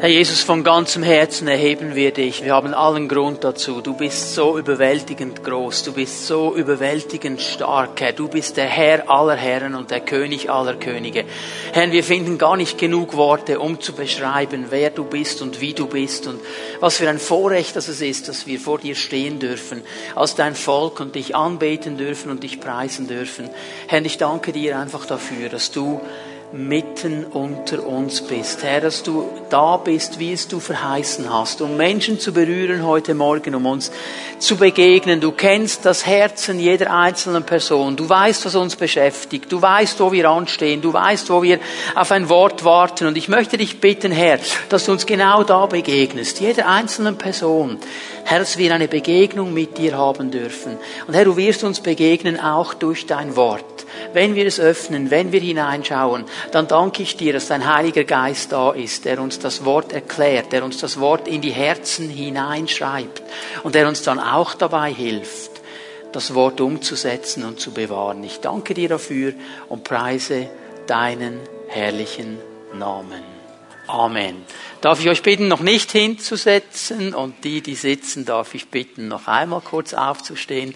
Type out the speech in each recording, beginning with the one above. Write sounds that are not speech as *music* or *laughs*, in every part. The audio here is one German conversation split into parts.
Herr Jesus, von ganzem Herzen erheben wir dich. Wir haben allen Grund dazu. Du bist so überwältigend groß. Du bist so überwältigend stark, Herr. Du bist der Herr aller Herren und der König aller Könige. Herr, wir finden gar nicht genug Worte, um zu beschreiben, wer du bist und wie du bist und was für ein Vorrecht das es ist, dass wir vor dir stehen dürfen, als dein Volk und dich anbeten dürfen und dich preisen dürfen. Herr, ich danke dir einfach dafür, dass du mitten unter uns bist. Herr, dass du da bist, wie es du verheißen hast, um Menschen zu berühren heute Morgen, um uns zu begegnen. Du kennst das Herzen jeder einzelnen Person. Du weißt, was uns beschäftigt. Du weißt, wo wir anstehen. Du weißt, wo wir auf ein Wort warten. Und ich möchte dich bitten, Herr, dass du uns genau da begegnest, jeder einzelnen Person. Herr, dass wir eine Begegnung mit dir haben dürfen. Und Herr, du wirst uns begegnen auch durch dein Wort wenn wir es öffnen, wenn wir hineinschauen, dann danke ich dir, dass dein Heiliger Geist da ist, der uns das Wort erklärt, der uns das Wort in die Herzen hineinschreibt und der uns dann auch dabei hilft, das Wort umzusetzen und zu bewahren. Ich danke dir dafür und preise deinen herrlichen Namen. Amen. Darf ich euch bitten, noch nicht hinzusetzen und die, die sitzen, darf ich bitten, noch einmal kurz aufzustehen.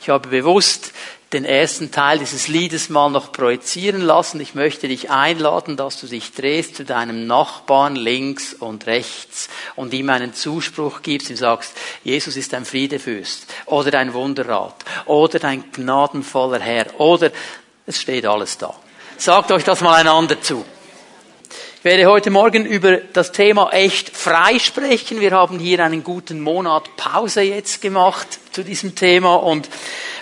Ich habe bewusst den ersten Teil dieses Liedes mal noch projizieren lassen. Ich möchte dich einladen, dass du dich drehst zu deinem Nachbarn links und rechts und ihm einen Zuspruch gibst, ihm sagst, Jesus ist ein Friedefürst oder dein Wunderrat oder dein gnadenvoller Herr oder es steht alles da. Sagt euch das mal einander zu. Ich werde heute Morgen über das Thema echt frei sprechen. Wir haben hier einen guten Monat Pause jetzt gemacht zu diesem Thema und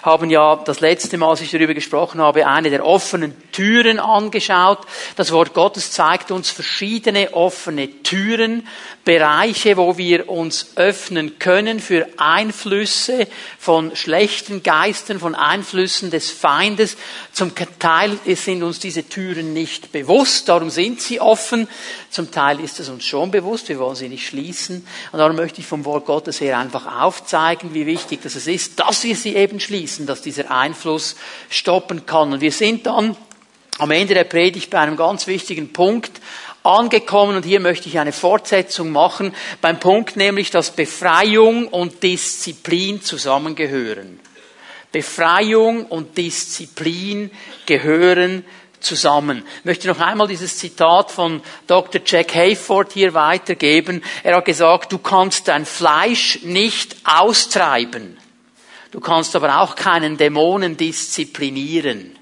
haben ja das letzte Mal, als ich darüber gesprochen habe, eine der offenen Türen angeschaut. Das Wort Gottes zeigt uns verschiedene offene Türen, Bereiche, wo wir uns öffnen können für Einflüsse von schlechten Geistern, von Einflüssen des Feindes. Zum Teil sind uns diese Türen nicht bewusst, darum sind sie offen. Zum Teil ist es uns schon bewusst, wir wollen sie nicht schließen. Und darum möchte ich vom Wort Gottes her einfach aufzeigen, wie wichtig das ist, dass wir sie eben schließen, dass dieser Einfluss stoppen kann. Und wir sind dann am Ende der Predigt bei einem ganz wichtigen Punkt angekommen und hier möchte ich eine Fortsetzung machen beim Punkt nämlich, dass Befreiung und Disziplin zusammengehören. Befreiung und Disziplin gehören zusammen. Ich möchte noch einmal dieses Zitat von Dr. Jack Hayford hier weitergeben. Er hat gesagt, du kannst dein Fleisch nicht austreiben. Du kannst aber auch keinen Dämonen disziplinieren.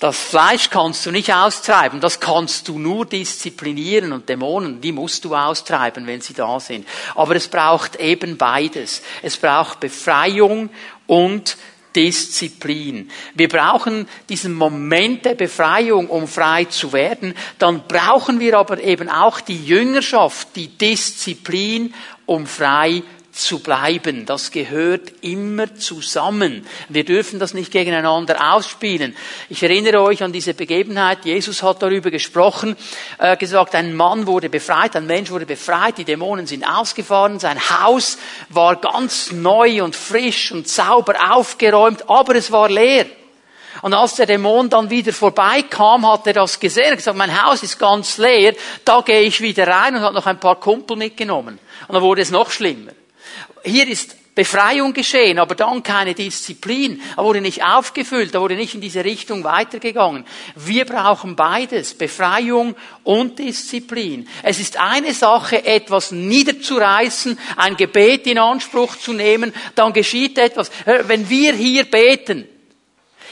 Das Fleisch kannst du nicht austreiben, das kannst du nur disziplinieren und Dämonen, die musst du austreiben, wenn sie da sind. Aber es braucht eben beides. Es braucht Befreiung und Disziplin. Wir brauchen diesen Moment der Befreiung, um frei zu werden. Dann brauchen wir aber eben auch die Jüngerschaft, die Disziplin, um frei zu bleiben. Das gehört immer zusammen. Wir dürfen das nicht gegeneinander ausspielen. Ich erinnere euch an diese Begebenheit. Jesus hat darüber gesprochen, äh, gesagt, ein Mann wurde befreit, ein Mensch wurde befreit, die Dämonen sind ausgefahren, sein Haus war ganz neu und frisch und sauber aufgeräumt, aber es war leer. Und als der Dämon dann wieder vorbeikam, hat er das gesehen. Er gesagt, mein Haus ist ganz leer, da gehe ich wieder rein und hat noch ein paar Kumpel mitgenommen. Und dann wurde es noch schlimmer hier ist Befreiung geschehen, aber dann keine Disziplin. Er wurde nicht aufgefüllt, er wurde nicht in diese Richtung weitergegangen. Wir brauchen beides, Befreiung und Disziplin. Es ist eine Sache, etwas niederzureißen, ein Gebet in Anspruch zu nehmen, dann geschieht etwas. Wenn wir hier beten,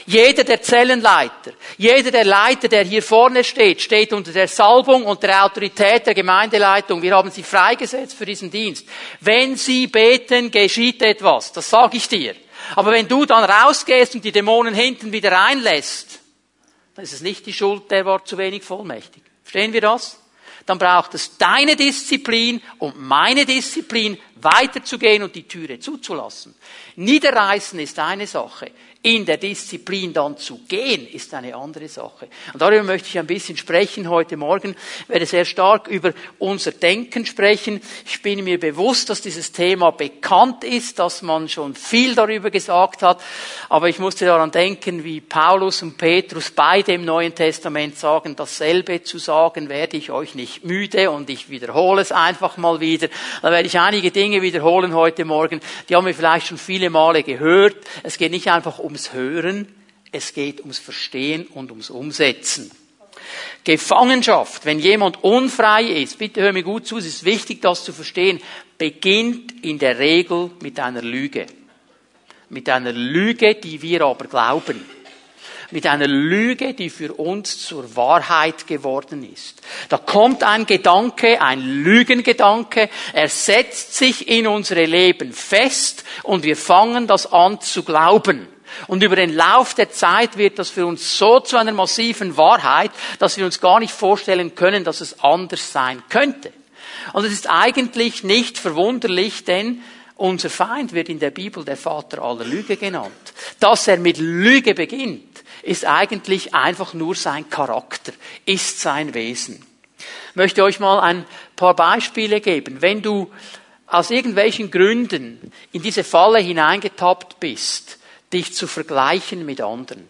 jeder der Zellenleiter, jeder der Leiter, der hier vorne steht, steht unter der Salbung und der Autorität der Gemeindeleitung. Wir haben sie freigesetzt für diesen Dienst. Wenn sie beten, geschieht etwas. Das sage ich dir. Aber wenn du dann rausgehst und die Dämonen hinten wieder reinlässt, dann ist es nicht die Schuld, der war zu wenig vollmächtig. Verstehen wir das? Dann braucht es deine Disziplin und meine Disziplin, weiterzugehen und die Türe zuzulassen. Niederreißen ist eine Sache. In der Disziplin dann zu gehen, ist eine andere Sache. Und darüber möchte ich ein bisschen sprechen heute Morgen. Ich werde sehr stark über unser Denken sprechen. Ich bin mir bewusst, dass dieses Thema bekannt ist, dass man schon viel darüber gesagt hat. Aber ich musste daran denken, wie Paulus und Petrus beide im Neuen Testament sagen, dasselbe zu sagen, werde ich euch nicht müde und ich wiederhole es einfach mal wieder. Da werde ich einige Dinge wiederholen heute Morgen. Die haben wir vielleicht schon viele Male gehört. Es geht nicht einfach ums Hören, es geht ums Verstehen und ums Umsetzen. Gefangenschaft, wenn jemand unfrei ist, bitte hör mir gut zu, es ist wichtig, das zu verstehen, beginnt in der Regel mit einer Lüge. Mit einer Lüge, die wir aber glauben mit einer Lüge, die für uns zur Wahrheit geworden ist. Da kommt ein Gedanke, ein Lügengedanke, er setzt sich in unsere Leben fest und wir fangen das an zu glauben. Und über den Lauf der Zeit wird das für uns so zu einer massiven Wahrheit, dass wir uns gar nicht vorstellen können, dass es anders sein könnte. Und es ist eigentlich nicht verwunderlich, denn unser Feind wird in der Bibel der Vater aller Lüge genannt. Dass er mit Lüge beginnt, ist eigentlich einfach nur sein Charakter, ist sein Wesen. Ich möchte euch mal ein paar Beispiele geben. Wenn du aus irgendwelchen Gründen in diese Falle hineingetappt bist, dich zu vergleichen mit anderen.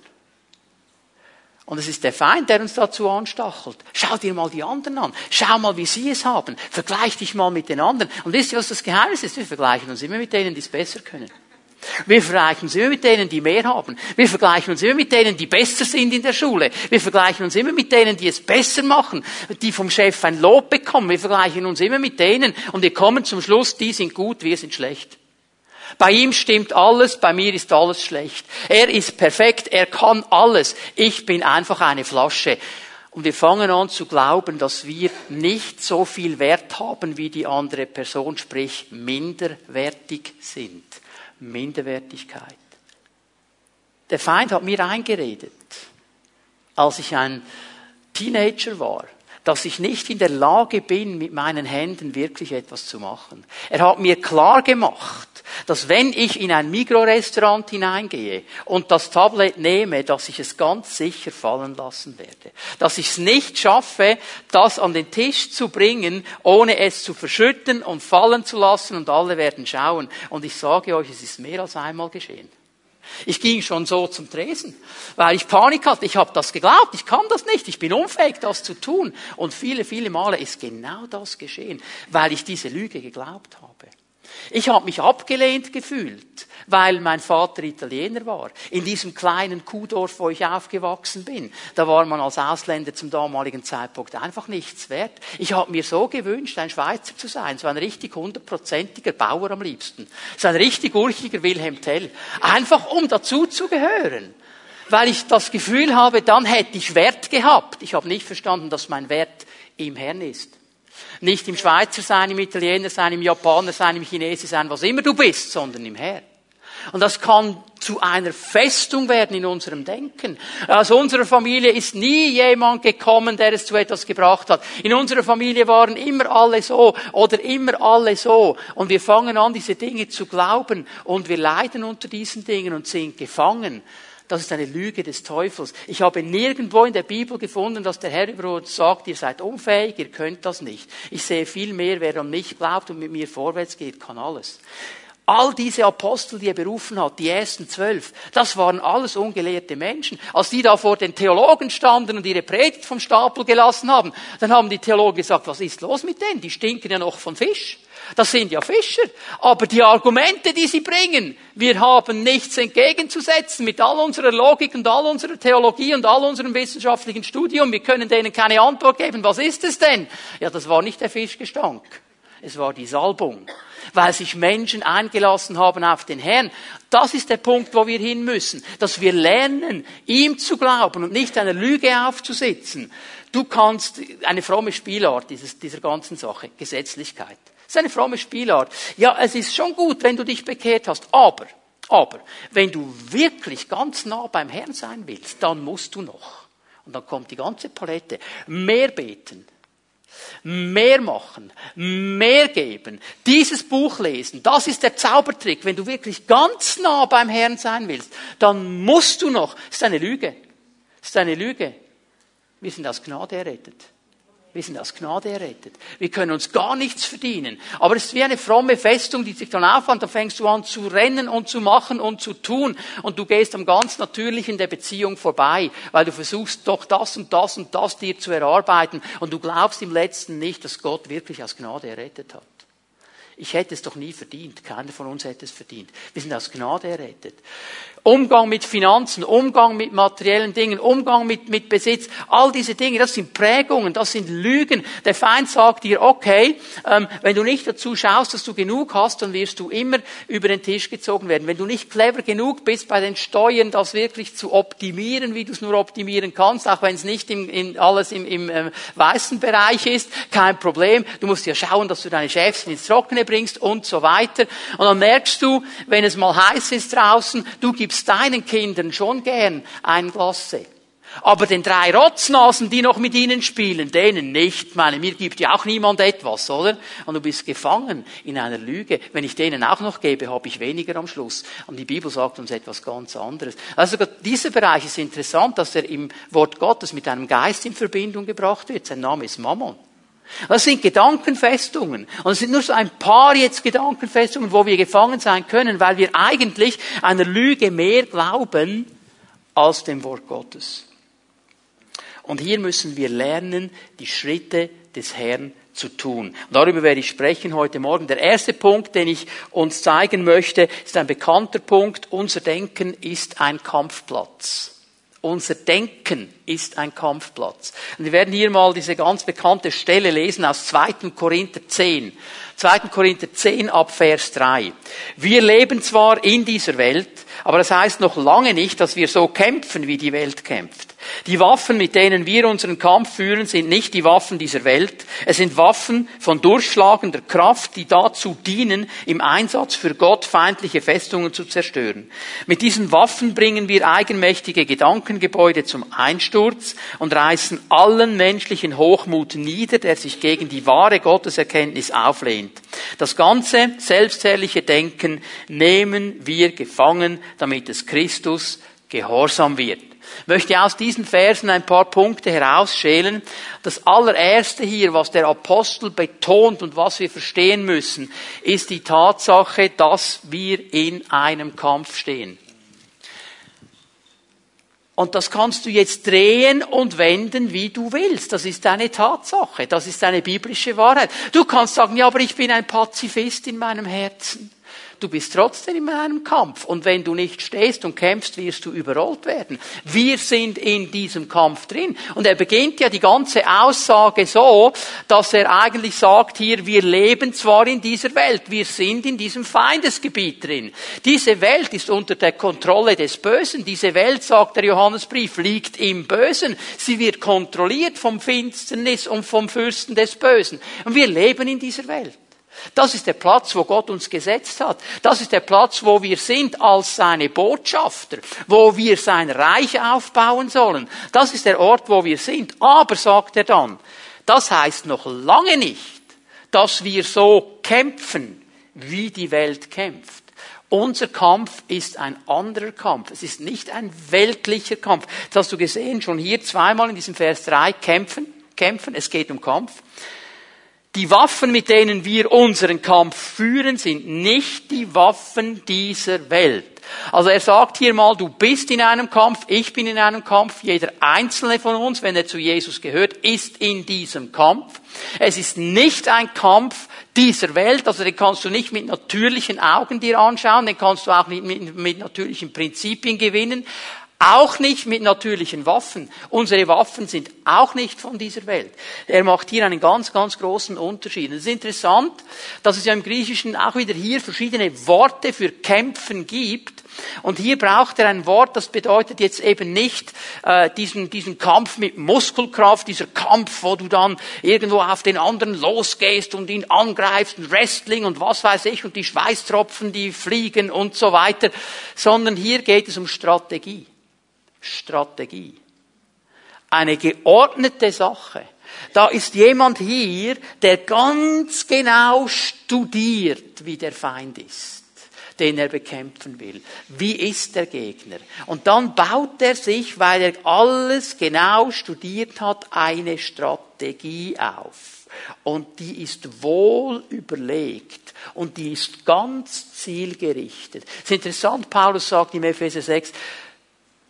Und es ist der Feind, der uns dazu anstachelt. Schau dir mal die anderen an. Schau mal, wie sie es haben. Vergleich dich mal mit den anderen. Und wisst ihr, was das Geheimnis ist? Wir vergleichen uns immer mit denen, die es besser können. Wir vergleichen uns immer mit denen, die mehr haben. Wir vergleichen uns immer mit denen, die besser sind in der Schule. Wir vergleichen uns immer mit denen, die es besser machen, die vom Chef ein Lob bekommen. Wir vergleichen uns immer mit denen und wir kommen zum Schluss, die sind gut, wir sind schlecht. Bei ihm stimmt alles, bei mir ist alles schlecht. Er ist perfekt, er kann alles. Ich bin einfach eine Flasche. Und wir fangen an zu glauben, dass wir nicht so viel Wert haben wie die andere Person, sprich minderwertig sind. Minderwertigkeit. Der Feind hat mir eingeredet, als ich ein Teenager war, dass ich nicht in der Lage bin, mit meinen Händen wirklich etwas zu machen. Er hat mir klar gemacht, dass wenn ich in ein Mikrorestaurant hineingehe und das Tablet nehme, dass ich es ganz sicher fallen lassen werde. Dass ich es nicht schaffe, das an den Tisch zu bringen, ohne es zu verschütten und fallen zu lassen und alle werden schauen. Und ich sage euch, es ist mehr als einmal geschehen. Ich ging schon so zum Tresen, weil ich Panik hatte. Ich habe das geglaubt, ich kann das nicht, ich bin unfähig, das zu tun. Und viele, viele Male ist genau das geschehen, weil ich diese Lüge geglaubt habe. Ich habe mich abgelehnt gefühlt, weil mein Vater Italiener war. In diesem kleinen Kuhdorf, wo ich aufgewachsen bin, da war man als Ausländer zum damaligen Zeitpunkt einfach nichts wert. Ich habe mir so gewünscht, ein Schweizer zu sein, so ein richtig hundertprozentiger Bauer am liebsten, so ein richtig urchiger Wilhelm Tell, einfach um dazu zu gehören weil ich das Gefühl habe, dann hätte ich Wert gehabt. Ich habe nicht verstanden, dass mein Wert im Herrn ist. Nicht im Schweizer sein, im Italiener sein, im Japaner sein, im Chinesen sein, was immer du bist, sondern im Herrn. Und das kann zu einer Festung werden in unserem Denken. Aus unserer Familie ist nie jemand gekommen, der es zu etwas gebracht hat. In unserer Familie waren immer alle so oder immer alle so. Und wir fangen an, diese Dinge zu glauben und wir leiden unter diesen Dingen und sind gefangen. Das ist eine Lüge des Teufels. Ich habe nirgendwo in der Bibel gefunden, dass der Herr über uns sagt, ihr seid unfähig, ihr könnt das nicht. Ich sehe viel mehr, wer an mich glaubt und mit mir vorwärts geht, kann alles. All diese Apostel, die er berufen hat, die ersten zwölf, das waren alles ungelehrte Menschen. Als die da vor den Theologen standen und ihre Predigt vom Stapel gelassen haben, dann haben die Theologen gesagt, was ist los mit denen? Die stinken ja noch von Fisch. Das sind ja Fischer. Aber die Argumente, die sie bringen, wir haben nichts entgegenzusetzen mit all unserer Logik und all unserer Theologie und all unserem wissenschaftlichen Studium. Wir können denen keine Antwort geben. Was ist es denn? Ja, das war nicht der Fischgestank. Es war die Salbung. Weil sich Menschen eingelassen haben auf den Herrn. Das ist der Punkt, wo wir hin müssen. Dass wir lernen, ihm zu glauben und nicht einer Lüge aufzusitzen. Du kannst eine fromme Spielart dieses, dieser ganzen Sache. Gesetzlichkeit. Das ist eine fromme Spielart. Ja, es ist schon gut, wenn du dich bekehrt hast, aber, aber, wenn du wirklich ganz nah beim Herrn sein willst, dann musst du noch. Und dann kommt die ganze Palette. Mehr beten, mehr machen, mehr geben, dieses Buch lesen, das ist der Zaubertrick. Wenn du wirklich ganz nah beim Herrn sein willst, dann musst du noch, das ist eine Lüge, das ist eine Lüge. Wir sind aus Gnade errettet. Wir sind aus Gnade errettet. Wir können uns gar nichts verdienen. Aber es ist wie eine fromme Festung, die sich dann aufwand. Da fängst du an zu rennen und zu machen und zu tun. Und du gehst am ganz Natürlichen der Beziehung vorbei, weil du versuchst doch das und das und das dir zu erarbeiten. Und du glaubst im Letzten nicht, dass Gott wirklich aus Gnade errettet hat. Ich hätte es doch nie verdient. Keiner von uns hätte es verdient. Wir sind aus Gnade errettet. Umgang mit Finanzen, Umgang mit materiellen Dingen, Umgang mit, mit Besitz, all diese Dinge, das sind Prägungen, das sind Lügen. Der Feind sagt dir, okay, ähm, wenn du nicht dazu schaust, dass du genug hast, dann wirst du immer über den Tisch gezogen werden. Wenn du nicht clever genug bist, bei den Steuern das wirklich zu optimieren, wie du es nur optimieren kannst, auch wenn es nicht im, in alles im, im äh, weißen Bereich ist, kein Problem. Du musst ja schauen, dass du deine Chefs ins Trockene bringst und so weiter. Und dann merkst du, wenn es mal heiß ist draußen, du gibst gibst deinen Kindern schon gern ein Glas Sekt. Aber den drei Rotznasen, die noch mit ihnen spielen, denen nicht. Meine, mir gibt ja auch niemand etwas, oder? Und du bist gefangen in einer Lüge. Wenn ich denen auch noch gebe, habe ich weniger am Schluss. Und die Bibel sagt uns etwas ganz anderes. Also dieser Bereich ist interessant, dass er im Wort Gottes mit einem Geist in Verbindung gebracht wird. Sein Name ist Mammon. Das sind Gedankenfestungen. Und es sind nur so ein paar jetzt Gedankenfestungen, wo wir gefangen sein können, weil wir eigentlich einer Lüge mehr glauben als dem Wort Gottes. Und hier müssen wir lernen, die Schritte des Herrn zu tun. Darüber werde ich sprechen heute Morgen. Der erste Punkt, den ich uns zeigen möchte, ist ein bekannter Punkt. Unser Denken ist ein Kampfplatz. Unser Denken ist ein Kampfplatz. Und wir werden hier mal diese ganz bekannte Stelle lesen aus 2. Korinther 10. 2. Korinther 10 ab Vers 3. Wir leben zwar in dieser Welt, aber das heißt noch lange nicht, dass wir so kämpfen, wie die Welt kämpft. Die Waffen, mit denen wir unseren Kampf führen, sind nicht die Waffen dieser Welt. Es sind Waffen von durchschlagender Kraft, die dazu dienen, im Einsatz für Gott feindliche Festungen zu zerstören. Mit diesen Waffen bringen wir eigenmächtige Gedankengebäude zum Einsturz und reißen allen menschlichen Hochmut nieder, der sich gegen die wahre Gotteserkenntnis auflehnt. Das ganze selbstherrliche Denken nehmen wir gefangen, damit es Christus gehorsam wird möchte aus diesen Versen ein paar Punkte herausschälen. Das allererste hier, was der Apostel betont und was wir verstehen müssen, ist die Tatsache, dass wir in einem Kampf stehen. Und das kannst du jetzt drehen und wenden, wie du willst. Das ist eine Tatsache. Das ist eine biblische Wahrheit. Du kannst sagen, ja, aber ich bin ein Pazifist in meinem Herzen du bist trotzdem in einem Kampf. Und wenn du nicht stehst und kämpfst, wirst du überrollt werden. Wir sind in diesem Kampf drin. Und er beginnt ja die ganze Aussage so, dass er eigentlich sagt hier, wir leben zwar in dieser Welt, wir sind in diesem Feindesgebiet drin. Diese Welt ist unter der Kontrolle des Bösen. Diese Welt, sagt der Johannesbrief, liegt im Bösen. Sie wird kontrolliert vom Finsternis und vom Fürsten des Bösen. Und wir leben in dieser Welt. Das ist der Platz, wo Gott uns gesetzt hat. Das ist der Platz, wo wir sind als seine Botschafter, wo wir sein Reich aufbauen sollen. Das ist der Ort, wo wir sind. Aber, sagt er dann, das heißt noch lange nicht, dass wir so kämpfen, wie die Welt kämpft. Unser Kampf ist ein anderer Kampf. Es ist nicht ein weltlicher Kampf. Das hast du gesehen, schon hier zweimal in diesem Vers 3, kämpfen, kämpfen, es geht um Kampf. Die Waffen, mit denen wir unseren Kampf führen, sind nicht die Waffen dieser Welt. Also er sagt hier mal, du bist in einem Kampf, ich bin in einem Kampf, jeder einzelne von uns, wenn er zu Jesus gehört, ist in diesem Kampf. Es ist nicht ein Kampf dieser Welt, also den kannst du nicht mit natürlichen Augen dir anschauen, den kannst du auch nicht mit, mit natürlichen Prinzipien gewinnen. Auch nicht mit natürlichen Waffen. Unsere Waffen sind auch nicht von dieser Welt. Er macht hier einen ganz, ganz großen Unterschied. es ist interessant, dass es ja im Griechischen auch wieder hier verschiedene Worte für Kämpfen gibt. Und hier braucht er ein Wort, das bedeutet jetzt eben nicht äh, diesen, diesen Kampf mit Muskelkraft, dieser Kampf, wo du dann irgendwo auf den anderen losgehst und ihn angreifst, und Wrestling und was weiß ich und die Schweißtropfen, die fliegen und so weiter, sondern hier geht es um Strategie. Strategie. Eine geordnete Sache. Da ist jemand hier, der ganz genau studiert, wie der Feind ist, den er bekämpfen will. Wie ist der Gegner? Und dann baut er sich, weil er alles genau studiert hat, eine Strategie auf. Und die ist wohl überlegt und die ist ganz zielgerichtet. Es ist interessant, Paulus sagt im Epheser 6,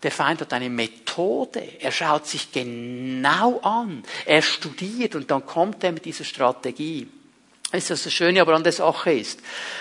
der Feind hat eine Methode. Er schaut sich genau an. Er studiert und dann kommt er mit dieser Strategie. Ist das das Schöne aber an der Sache ist,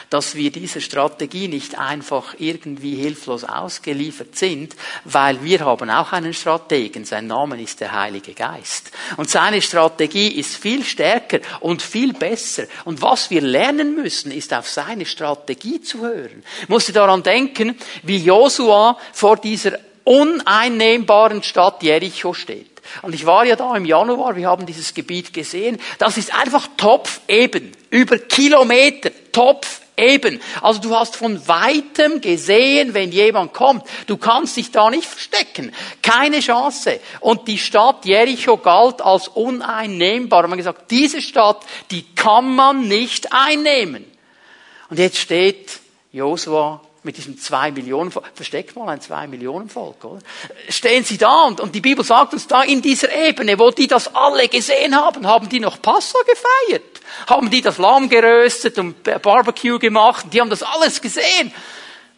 dass wir dieser Strategie nicht einfach irgendwie hilflos ausgeliefert sind, weil wir haben auch einen Strategen. Sein Name ist der Heilige Geist. Und seine Strategie ist viel stärker und viel besser. Und was wir lernen müssen, ist auf seine Strategie zu hören. Ich musste daran denken, wie Josua vor dieser uneinnehmbaren Stadt Jericho steht. Und ich war ja da im Januar, wir haben dieses Gebiet gesehen. Das ist einfach topfeben, über Kilometer, topfeben. Also du hast von weitem gesehen, wenn jemand kommt. Du kannst dich da nicht verstecken. Keine Chance. Und die Stadt Jericho galt als uneinnehmbar. Man hat gesagt, diese Stadt, die kann man nicht einnehmen. Und jetzt steht Josua mit diesem zwei Millionen Volk. Versteckt mal ein zwei Millionen Volk, oder? Stehen sie da und, und die Bibel sagt uns da in dieser Ebene, wo die das alle gesehen haben, haben die noch Passa gefeiert. Haben die das Lamm geröstet und Barbecue gemacht. Die haben das alles gesehen.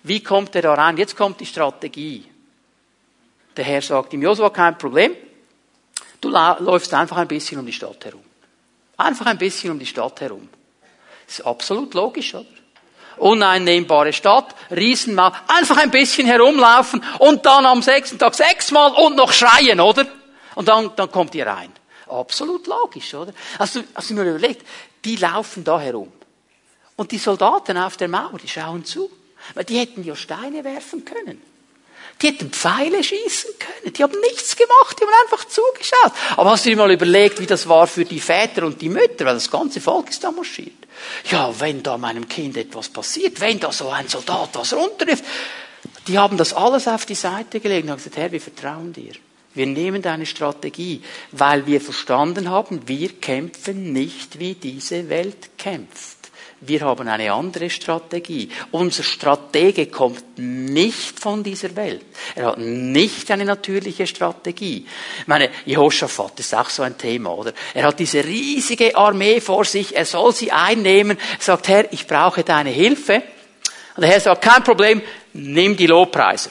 Wie kommt er da rein? Jetzt kommt die Strategie. Der Herr sagt ihm, Josua, kein Problem. Du läufst einfach ein bisschen um die Stadt herum. Einfach ein bisschen um die Stadt herum. Das ist absolut logisch, oder? Uneinnehmbare Stadt, Riesenmauer, einfach ein bisschen herumlaufen und dann am sechsten Tag sechsmal und noch schreien, oder? Und dann, dann kommt ihr rein. Absolut logisch, oder? Hast du, hast du mir überlegt, die laufen da herum. Und die Soldaten auf der Mauer, die schauen zu. Weil die hätten ja Steine werfen können. Die hätten Pfeile schießen können. Die haben nichts gemacht, die haben einfach zugeschaut. Aber hast du dir mal überlegt, wie das war für die Väter und die Mütter? Weil das ganze Volk ist da marschiert. Ja, wenn da meinem Kind etwas passiert, wenn da so ein Soldat was runterrifft. Die haben das alles auf die Seite gelegt und haben gesagt, Herr, wir vertrauen dir. Wir nehmen deine Strategie, weil wir verstanden haben, wir kämpfen nicht, wie diese Welt kämpft. Wir haben eine andere Strategie. Unser Stratege kommt nicht von dieser Welt. Er hat nicht eine natürliche Strategie. Ich meine, Jehoshaphat ist auch so ein Thema, oder? Er hat diese riesige Armee vor sich. Er soll sie einnehmen. Er sagt, Herr, ich brauche deine Hilfe. Und der Herr sagt, kein Problem, nimm die Lobpreiser.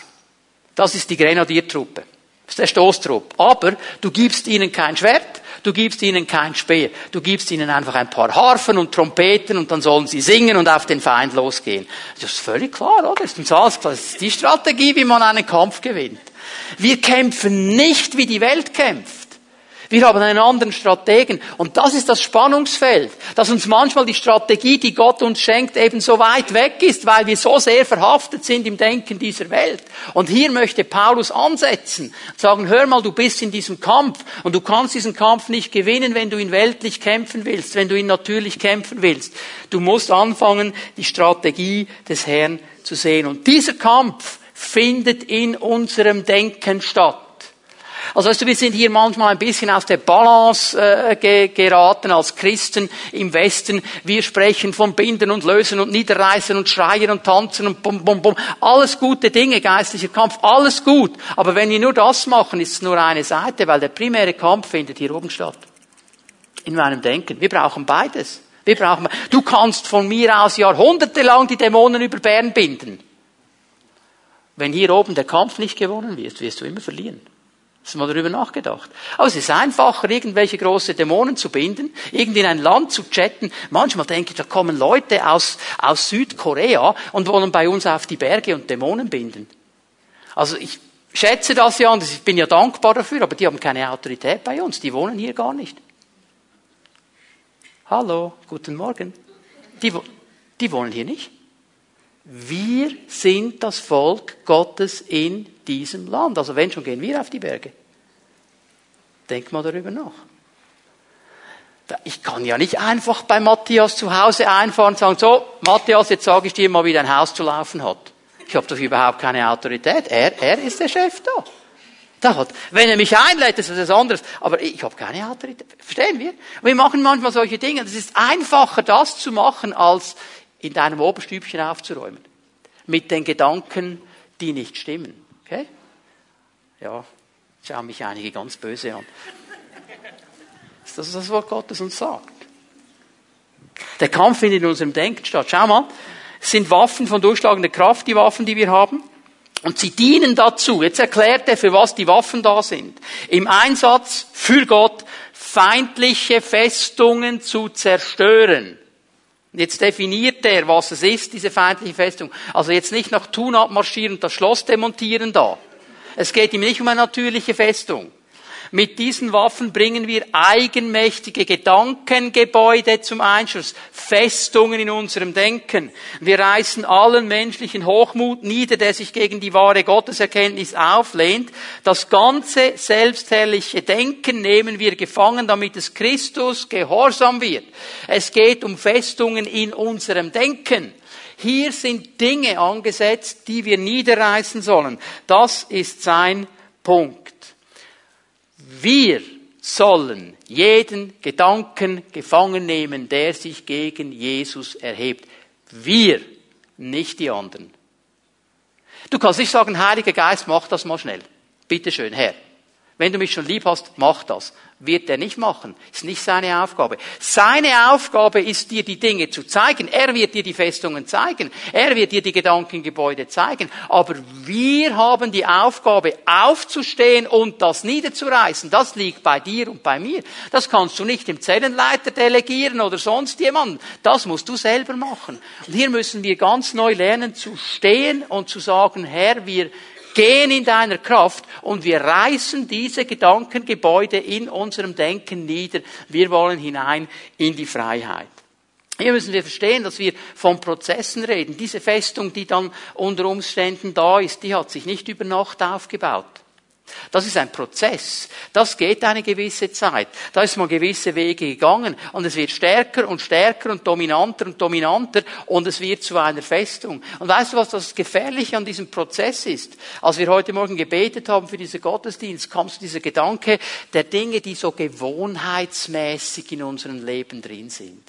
Das ist die Grenadiertruppe. Das ist der Stoßtrupp. Aber du gibst ihnen kein Schwert, Du gibst ihnen kein Speer. Du gibst ihnen einfach ein paar Harfen und Trompeten und dann sollen sie singen und auf den Feind losgehen. Das ist völlig klar, oder? Das ist, das ist die Strategie, wie man einen Kampf gewinnt. Wir kämpfen nicht, wie die Welt kämpft. Wir haben einen anderen Strategen. Und das ist das Spannungsfeld, dass uns manchmal die Strategie, die Gott uns schenkt, eben so weit weg ist, weil wir so sehr verhaftet sind im Denken dieser Welt. Und hier möchte Paulus ansetzen, sagen, hör mal, du bist in diesem Kampf und du kannst diesen Kampf nicht gewinnen, wenn du ihn weltlich kämpfen willst, wenn du ihn natürlich kämpfen willst. Du musst anfangen, die Strategie des Herrn zu sehen. Und dieser Kampf findet in unserem Denken statt. Also weißt du, wir sind hier manchmal ein bisschen aus der Balance äh, ge geraten als Christen im Westen. Wir sprechen von Binden und Lösen und Niederreißen und Schreien und Tanzen und bum, bum, bum. Alles gute Dinge, geistlicher Kampf, alles gut. Aber wenn wir nur das machen, ist es nur eine Seite, weil der primäre Kampf findet hier oben statt. In meinem Denken. Wir brauchen beides. Wir brauchen, du kannst von mir aus jahrhundertelang die Dämonen über Bären binden. Wenn hier oben der Kampf nicht gewonnen wird, wirst du immer verlieren. Hast du mal darüber nachgedacht? Aber es ist einfacher, irgendwelche große Dämonen zu binden, irgendwie in ein Land zu chatten. Manchmal denke ich, da kommen Leute aus, aus Südkorea und wollen bei uns auf die Berge und Dämonen binden. Also ich schätze das ja und ich bin ja dankbar dafür, aber die haben keine Autorität bei uns. Die wohnen hier gar nicht. Hallo, guten Morgen. Die, die wohnen hier nicht. Wir sind das Volk Gottes in diesem Land. Also wenn schon, gehen wir auf die Berge. Denk mal darüber nach. Ich kann ja nicht einfach bei Matthias zu Hause einfahren und sagen, so, Matthias, jetzt sage ich dir mal, wie dein Haus zu laufen hat. Ich habe doch überhaupt keine Autorität. Er, er ist der Chef da. Da hat, wenn er mich einlädt, ist das etwas anderes. Aber ich habe keine Autorität. Verstehen wir? Wir machen manchmal solche Dinge. Es ist einfacher, das zu machen, als in deinem Oberstübchen aufzuräumen. Mit den Gedanken, die nicht stimmen. Okay? Ja, schauen mich einige ganz böse an. Das ist das Wort Gottes uns sagt. Der Kampf findet in unserem Denken statt. Schau mal, es sind Waffen von durchschlagender Kraft, die Waffen, die wir haben. Und sie dienen dazu. Jetzt erklärt er, für was die Waffen da sind. Im Einsatz für Gott feindliche Festungen zu zerstören. Jetzt definiert er, was es ist, diese feindliche Festung. Also jetzt nicht nach Thun abmarschieren und das Schloss demontieren da. Es geht ihm nicht um eine natürliche Festung. Mit diesen Waffen bringen wir eigenmächtige Gedankengebäude zum Einschuss, Festungen in unserem Denken. Wir reißen allen menschlichen Hochmut nieder, der sich gegen die wahre Gotteserkenntnis auflehnt. Das ganze selbstherrliche Denken nehmen wir gefangen, damit es Christus gehorsam wird. Es geht um Festungen in unserem Denken. Hier sind Dinge angesetzt, die wir niederreißen sollen. Das ist sein Punkt. Wir sollen jeden Gedanken gefangen nehmen, der sich gegen Jesus erhebt. Wir, nicht die anderen. Du kannst nicht sagen, Heiliger Geist, mach das mal schnell. Bitte schön, Herr. Wenn du mich schon lieb hast, mach das wird er nicht machen. Ist nicht seine Aufgabe. Seine Aufgabe ist dir die Dinge zu zeigen. Er wird dir die Festungen zeigen. Er wird dir die Gedankengebäude zeigen. Aber wir haben die Aufgabe aufzustehen und das niederzureißen. Das liegt bei dir und bei mir. Das kannst du nicht dem Zellenleiter delegieren oder sonst jemanden. Das musst du selber machen. Und hier müssen wir ganz neu lernen zu stehen und zu sagen, Herr, wir gehen in deiner Kraft und wir reißen diese Gedankengebäude in unserem Denken nieder. Wir wollen hinein in die Freiheit. Hier müssen wir verstehen, dass wir von Prozessen reden. Diese Festung, die dann unter Umständen da ist, die hat sich nicht über Nacht aufgebaut. Das ist ein Prozess. Das geht eine gewisse Zeit. Da ist man gewisse Wege gegangen und es wird stärker und stärker und dominanter und dominanter und es wird zu einer Festung. Und weißt du, was das Gefährliche an diesem Prozess ist? Als wir heute Morgen gebetet haben für diesen Gottesdienst, kam so dieser Gedanke der Dinge, die so gewohnheitsmäßig in unserem Leben drin sind.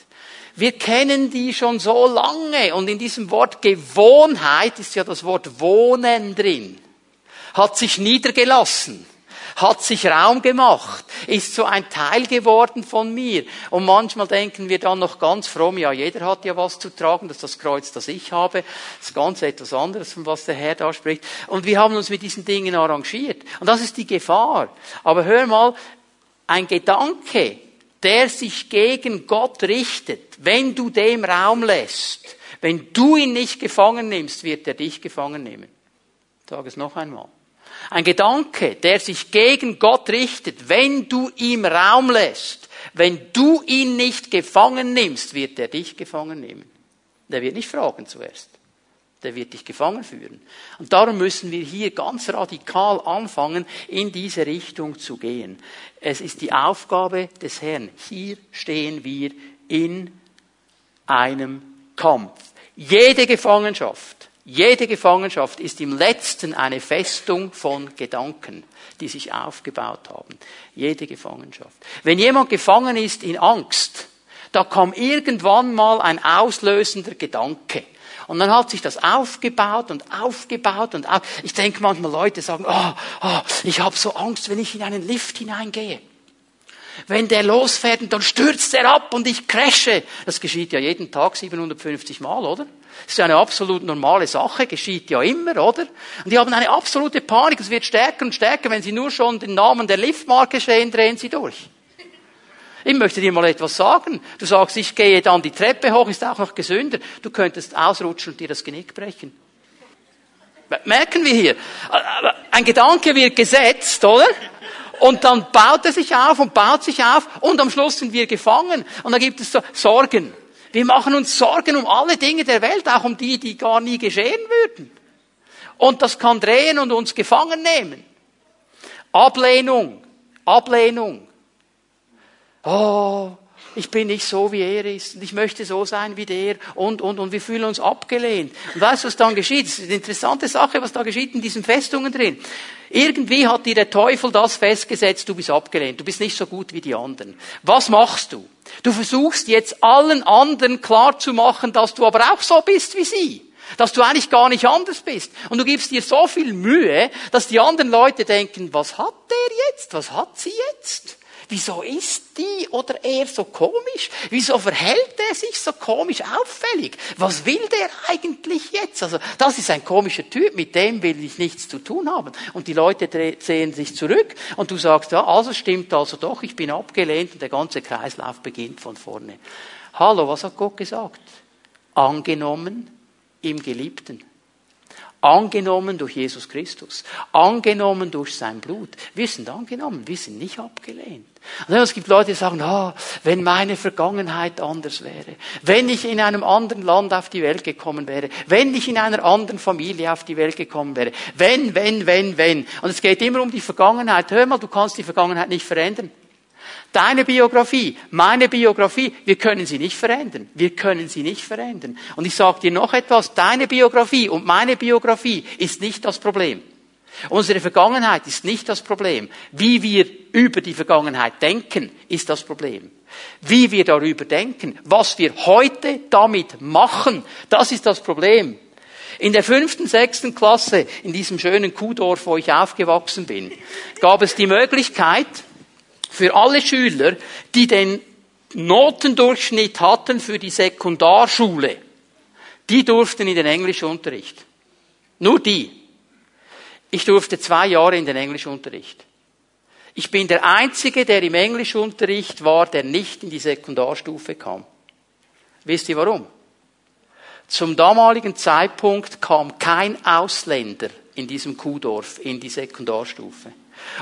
Wir kennen die schon so lange und in diesem Wort Gewohnheit ist ja das Wort Wohnen drin hat sich niedergelassen, hat sich Raum gemacht, ist so ein Teil geworden von mir. Und manchmal denken wir dann noch ganz fromm, ja, jeder hat ja was zu tragen, das ist das Kreuz, das ich habe. Das ist ganz etwas anderes, von was der Herr da spricht. Und wir haben uns mit diesen Dingen arrangiert. Und das ist die Gefahr. Aber hör mal, ein Gedanke, der sich gegen Gott richtet, wenn du dem Raum lässt, wenn du ihn nicht gefangen nimmst, wird er dich gefangen nehmen. Ich sage es noch einmal. Ein Gedanke, der sich gegen Gott richtet, wenn du ihm Raum lässt, wenn du ihn nicht gefangen nimmst, wird er dich gefangen nehmen. Der wird nicht fragen zuerst. Der wird dich gefangen führen. Und darum müssen wir hier ganz radikal anfangen, in diese Richtung zu gehen. Es ist die Aufgabe des Herrn. Hier stehen wir in einem Kampf. Jede Gefangenschaft jede Gefangenschaft ist im letzten eine Festung von Gedanken, die sich aufgebaut haben. Jede Gefangenschaft. Wenn jemand gefangen ist in Angst, da kam irgendwann mal ein auslösender Gedanke. Und dann hat sich das aufgebaut und aufgebaut und auf. Ich denke manchmal Leute sagen, oh, oh, ich habe so Angst, wenn ich in einen Lift hineingehe. Wenn der losfährt und dann stürzt er ab und ich crashe. Das geschieht ja jeden Tag 750 Mal, oder? Das ist ja eine absolut normale Sache, geschieht ja immer, oder? Und die haben eine absolute Panik, es wird stärker und stärker, wenn sie nur schon den Namen der Liftmarke sehen, drehen sie durch. Ich möchte dir mal etwas sagen. Du sagst, ich gehe dann die Treppe hoch, ist auch noch gesünder. Du könntest ausrutschen und dir das Genick brechen. Merken wir hier. Ein Gedanke wird gesetzt, oder? Und dann baut er sich auf und baut sich auf und am Schluss sind wir gefangen. Und dann gibt es so Sorgen. Wir machen uns Sorgen um alle Dinge der Welt, auch um die, die gar nie geschehen würden. Und das kann drehen und uns gefangen nehmen. Ablehnung, Ablehnung. Oh, ich bin nicht so, wie er ist. Und ich möchte so sein wie der. Und, und, und wir fühlen uns abgelehnt. Und weißt du, was dann geschieht? Das ist eine interessante Sache, was da geschieht in diesen Festungen drin. Irgendwie hat dir der Teufel das festgesetzt, du bist abgelehnt. Du bist nicht so gut wie die anderen. Was machst du? Du versuchst jetzt allen anderen klarzumachen, dass du aber auch so bist wie sie. Dass du eigentlich gar nicht anders bist. Und du gibst dir so viel Mühe, dass die anderen Leute denken, was hat der jetzt? Was hat sie jetzt? Wieso ist die oder er so komisch? Wieso verhält er sich so komisch auffällig? Was will der eigentlich jetzt? Also, das ist ein komischer Typ, mit dem will ich nichts zu tun haben. Und die Leute sehen sich zurück und du sagst, ja, also stimmt also doch, ich bin abgelehnt und der ganze Kreislauf beginnt von vorne. Hallo, was hat Gott gesagt? Angenommen im Geliebten. Angenommen durch Jesus Christus. Angenommen durch sein Blut. Wir sind angenommen, wir sind nicht abgelehnt. Und es gibt Leute, die sagen, ah, wenn meine Vergangenheit anders wäre, wenn ich in einem anderen Land auf die Welt gekommen wäre, wenn ich in einer anderen Familie auf die Welt gekommen wäre, wenn, wenn, wenn, wenn. Und es geht immer um die Vergangenheit. Hör mal, du kannst die Vergangenheit nicht verändern. Deine Biografie, meine Biografie, wir können sie nicht verändern. Wir können sie nicht verändern. Und ich sage dir noch etwas, deine Biografie und meine Biografie ist nicht das Problem. Unsere Vergangenheit ist nicht das Problem. Wie wir über die Vergangenheit denken, ist das Problem. Wie wir darüber denken, was wir heute damit machen, das ist das Problem. In der fünften, sechsten Klasse, in diesem schönen Kuhdorf, wo ich aufgewachsen bin, gab es die Möglichkeit, für alle Schüler, die den Notendurchschnitt hatten für die Sekundarschule, die durften in den Englischunterricht. Nur die. Ich durfte zwei Jahre in den Englischunterricht. Ich bin der Einzige, der im Englischunterricht war, der nicht in die Sekundarstufe kam. Wisst ihr warum? Zum damaligen Zeitpunkt kam kein Ausländer in diesem Kuhdorf in die Sekundarstufe.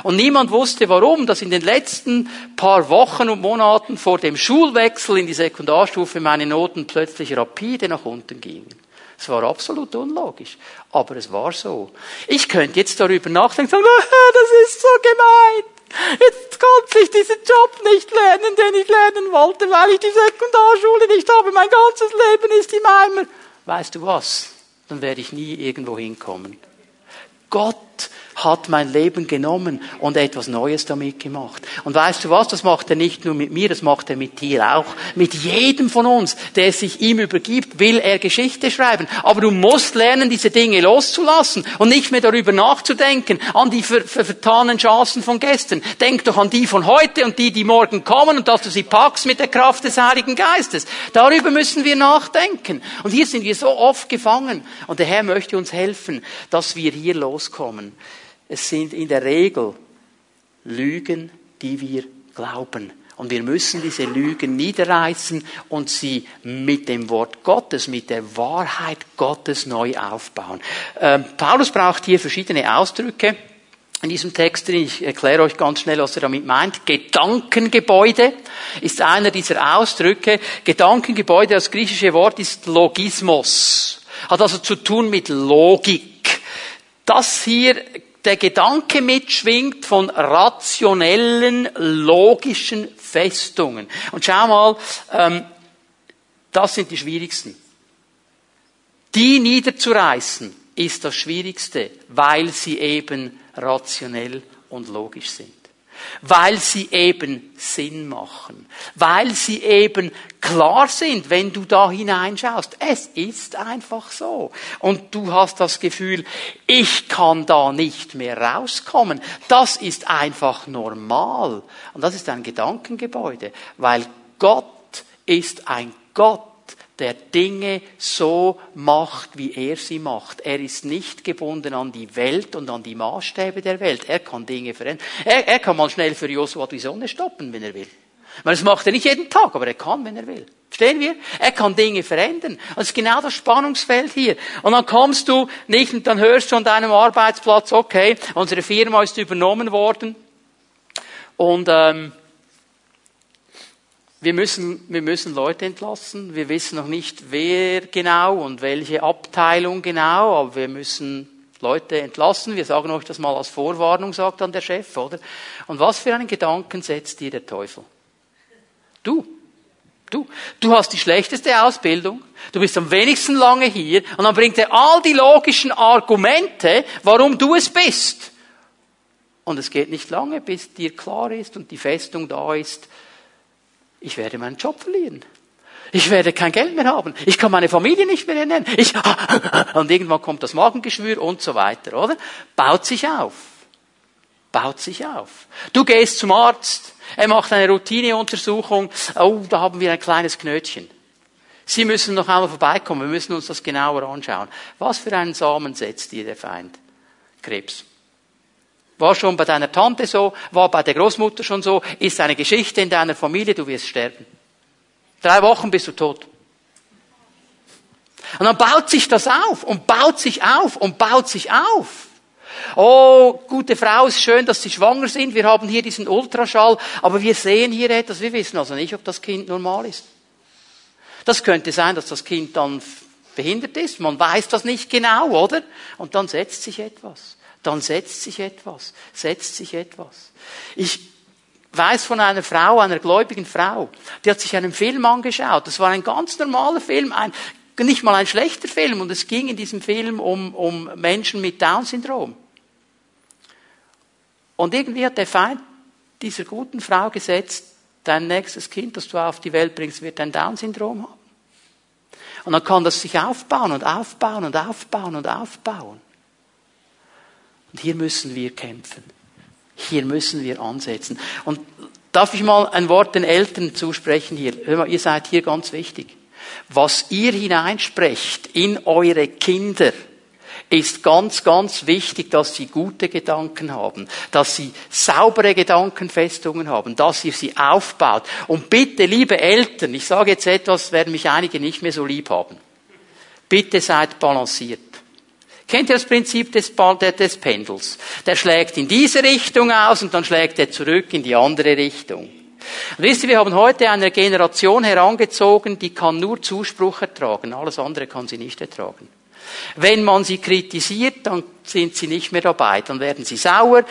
Und niemand wusste warum, dass in den letzten paar Wochen und Monaten vor dem Schulwechsel in die Sekundarstufe meine Noten plötzlich rapide nach unten gingen. Es war absolut unlogisch, aber es war so. Ich könnte jetzt darüber nachdenken und sagen, das ist so gemein. Jetzt konnte ich diesen Job nicht lernen, den ich lernen wollte, weil ich die Sekundarschule nicht habe. Mein ganzes Leben ist im Eimer. Weißt du was? Dann werde ich nie irgendwo hinkommen. Gott hat mein Leben genommen und etwas Neues damit gemacht. Und weißt du was, das macht er nicht nur mit mir, das macht er mit dir auch. Mit jedem von uns, der sich ihm übergibt, will er Geschichte schreiben. Aber du musst lernen, diese Dinge loszulassen und nicht mehr darüber nachzudenken, an die ver ver vertanen Chancen von gestern. Denk doch an die von heute und die, die morgen kommen und dass du sie packst mit der Kraft des Heiligen Geistes. Darüber müssen wir nachdenken. Und hier sind wir so oft gefangen. Und der Herr möchte uns helfen, dass wir hier loskommen. Es sind in der Regel Lügen, die wir glauben. Und wir müssen diese Lügen niederreißen und sie mit dem Wort Gottes, mit der Wahrheit Gottes neu aufbauen. Ähm, Paulus braucht hier verschiedene Ausdrücke in diesem Text drin. Ich erkläre euch ganz schnell, was er damit meint. Gedankengebäude ist einer dieser Ausdrücke. Gedankengebäude, das griechische Wort ist Logismos. Hat also zu tun mit Logik. Das hier der Gedanke mitschwingt von rationellen, logischen Festungen. Und schau mal, ähm, das sind die schwierigsten. Die niederzureißen ist das Schwierigste, weil sie eben rationell und logisch sind weil sie eben Sinn machen, weil sie eben klar sind, wenn du da hineinschaust. Es ist einfach so. Und du hast das Gefühl, ich kann da nicht mehr rauskommen. Das ist einfach normal. Und das ist ein Gedankengebäude, weil Gott ist ein Gott, der Dinge so macht, wie er sie macht. Er ist nicht gebunden an die Welt und an die Maßstäbe der Welt. Er kann Dinge verändern. Er, er kann mal schnell für Joshua die Sonne stoppen, wenn er will. Weil das macht er nicht jeden Tag, aber er kann, wenn er will. Verstehen wir? Er kann Dinge verändern. Das ist genau das Spannungsfeld hier. Und dann kommst du nicht und dann hörst du an deinem Arbeitsplatz, okay, unsere Firma ist übernommen worden und ähm, wir müssen, wir müssen Leute entlassen. Wir wissen noch nicht, wer genau und welche Abteilung genau, aber wir müssen Leute entlassen. Wir sagen euch das mal als Vorwarnung, sagt dann der Chef, oder? Und was für einen Gedanken setzt dir der Teufel? Du. Du, du hast die schlechteste Ausbildung, du bist am wenigsten lange hier und dann bringt er all die logischen Argumente, warum du es bist. Und es geht nicht lange, bis dir klar ist und die Festung da ist, ich werde meinen Job verlieren. Ich werde kein Geld mehr haben. Ich kann meine Familie nicht mehr ernähren. Ich, *laughs* und irgendwann kommt das Magengeschwür und so weiter, oder? Baut sich auf. Baut sich auf. Du gehst zum Arzt. Er macht eine Routineuntersuchung. Oh, da haben wir ein kleines Knötchen. Sie müssen noch einmal vorbeikommen. Wir müssen uns das genauer anschauen. Was für einen Samen setzt dir der Feind? Krebs. War schon bei deiner Tante so, war bei der Großmutter schon so, ist eine Geschichte in deiner Familie, du wirst sterben. Drei Wochen bist du tot. Und dann baut sich das auf und baut sich auf und baut sich auf. Oh, gute Frau, ist schön, dass Sie schwanger sind. Wir haben hier diesen Ultraschall, aber wir sehen hier etwas. Wir wissen also nicht, ob das Kind normal ist. Das könnte sein, dass das Kind dann behindert ist. Man weiß das nicht genau, oder? Und dann setzt sich etwas. Dann setzt sich etwas. Setzt sich etwas. Ich weiß von einer Frau, einer gläubigen Frau, die hat sich einen Film angeschaut. Das war ein ganz normaler Film, ein, nicht mal ein schlechter Film. Und es ging in diesem Film um, um Menschen mit Down-Syndrom. Und irgendwie hat der Feind dieser guten Frau gesetzt, dein nächstes Kind, das du auf die Welt bringst, wird ein Down-Syndrom haben. Und dann kann das sich aufbauen und aufbauen und aufbauen und aufbauen. Und hier müssen wir kämpfen. Hier müssen wir ansetzen. Und darf ich mal ein Wort den Eltern zusprechen hier? Hör mal, ihr seid hier ganz wichtig. Was ihr hineinsprecht in eure Kinder, ist ganz, ganz wichtig, dass sie gute Gedanken haben, dass sie saubere Gedankenfestungen haben, dass ihr sie aufbaut. Und bitte, liebe Eltern, ich sage jetzt etwas, werden mich einige nicht mehr so lieb haben. Bitte seid balanciert. Kennt ihr das Prinzip des, des Pendels? Der schlägt in diese Richtung aus und dann schlägt er zurück in die andere Richtung. Und wisst ihr, wir haben heute eine Generation herangezogen, die kann nur Zuspruch ertragen, alles andere kann sie nicht ertragen. Wenn man sie kritisiert, dann sind sie nicht mehr dabei, dann werden sie sauer.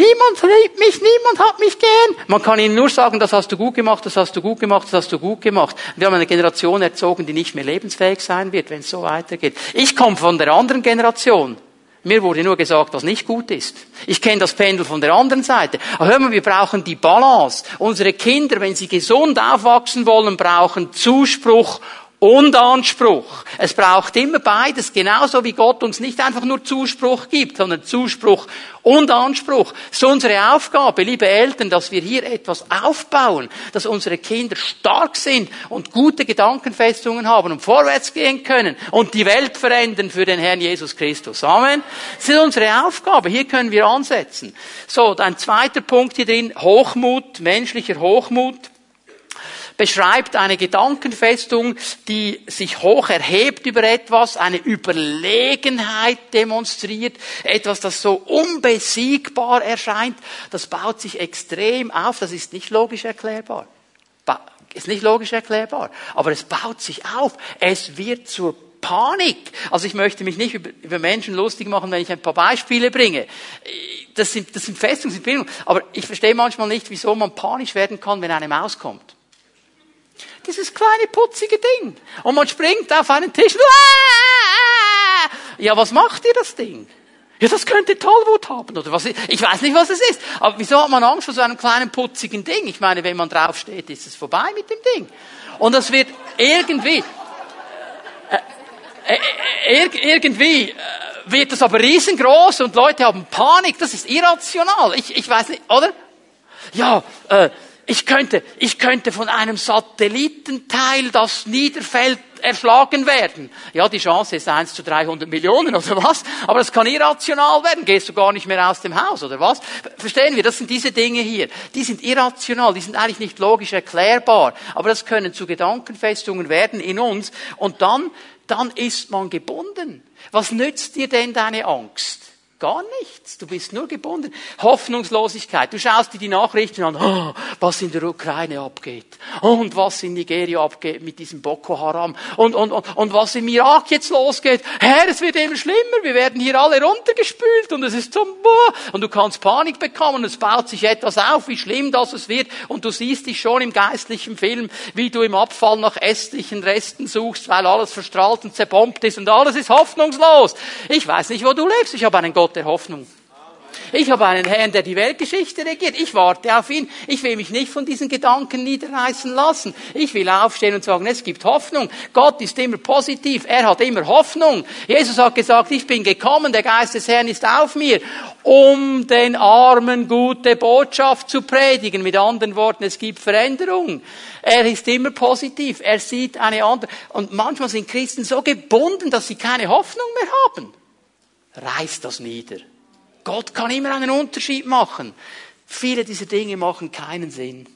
Niemand liebt mich, niemand hat mich gern. Man kann ihnen nur sagen, das hast du gut gemacht, das hast du gut gemacht, das hast du gut gemacht. Wir haben eine Generation erzogen, die nicht mehr lebensfähig sein wird, wenn es so weitergeht. Ich komme von der anderen Generation. Mir wurde nur gesagt, was nicht gut ist. Ich kenne das Pendel von der anderen Seite. Aber hör mal, wir brauchen die Balance. Unsere Kinder, wenn sie gesund aufwachsen wollen, brauchen Zuspruch und Anspruch. Es braucht immer beides, genauso wie Gott uns nicht einfach nur Zuspruch gibt, sondern Zuspruch und Anspruch. Es ist unsere Aufgabe, liebe Eltern, dass wir hier etwas aufbauen, dass unsere Kinder stark sind und gute Gedankenfestungen haben und vorwärts gehen können und die Welt verändern für den Herrn Jesus Christus. Amen. Das ist unsere Aufgabe. Hier können wir ansetzen. So, ein zweiter Punkt hier drin, Hochmut, menschlicher Hochmut beschreibt eine Gedankenfestung, die sich hoch erhebt über etwas, eine Überlegenheit demonstriert, etwas, das so unbesiegbar erscheint. Das baut sich extrem auf, das ist nicht logisch erklärbar. Ist nicht logisch erklärbar, aber es baut sich auf. Es wird zur Panik. Also ich möchte mich nicht über Menschen lustig machen, wenn ich ein paar Beispiele bringe. Das sind, das sind Festungen, sind Bildungen. Aber ich verstehe manchmal nicht, wieso man panisch werden kann, wenn eine Maus kommt. Dieses kleine putzige Ding. Und man springt auf einen Tisch. Ja, was macht ihr das Ding? Ja, das könnte Tollwut haben oder was. Ich weiß nicht, was es ist. Aber wieso hat man Angst vor so einem kleinen putzigen Ding? Ich meine, wenn man draufsteht, ist es vorbei mit dem Ding. Und das wird irgendwie, äh, äh, äh irgendwie wird das aber riesengroß und Leute haben Panik. Das ist irrational. Ich, ich weiß nicht, oder? Ja, äh, ich könnte, ich könnte von einem Satellitenteil, das niederfällt, erschlagen werden. Ja, die Chance ist 1 zu 300 Millionen oder was? Aber das kann irrational werden. Gehst du gar nicht mehr aus dem Haus oder was? Verstehen wir? Das sind diese Dinge hier. Die sind irrational. Die sind eigentlich nicht logisch erklärbar. Aber das können zu Gedankenfestungen werden in uns. Und dann, dann ist man gebunden. Was nützt dir denn deine Angst? Gar nichts. Du bist nur gebunden. Hoffnungslosigkeit. Du schaust dir die Nachrichten an, oh, was in der Ukraine abgeht. Und was in Nigeria abgeht mit diesem Boko Haram. Und, und, und, und was im Irak jetzt losgeht. Herr, es wird immer schlimmer. Wir werden hier alle runtergespült. Und es ist so, boah. Und du kannst Panik bekommen. Es baut sich etwas auf, wie schlimm das es wird. Und du siehst dich schon im geistlichen Film, wie du im Abfall nach ästlichen Resten suchst, weil alles verstrahlt und zerbombt ist. Und alles ist hoffnungslos. Ich weiß nicht, wo du lebst. Ich habe einen Gott Gott der Hoffnung. Ich habe einen Herrn, der die Weltgeschichte regiert. Ich warte auf ihn. Ich will mich nicht von diesen Gedanken niederreißen lassen. Ich will aufstehen und sagen, es gibt Hoffnung. Gott ist immer positiv. Er hat immer Hoffnung. Jesus hat gesagt, ich bin gekommen, der Geist des Herrn ist auf mir, um den Armen gute Botschaft zu predigen. Mit anderen Worten, es gibt Veränderung. Er ist immer positiv. Er sieht eine andere. Und manchmal sind Christen so gebunden, dass sie keine Hoffnung mehr haben reißt das nieder. Gott kann immer einen Unterschied machen. Viele dieser Dinge machen keinen Sinn.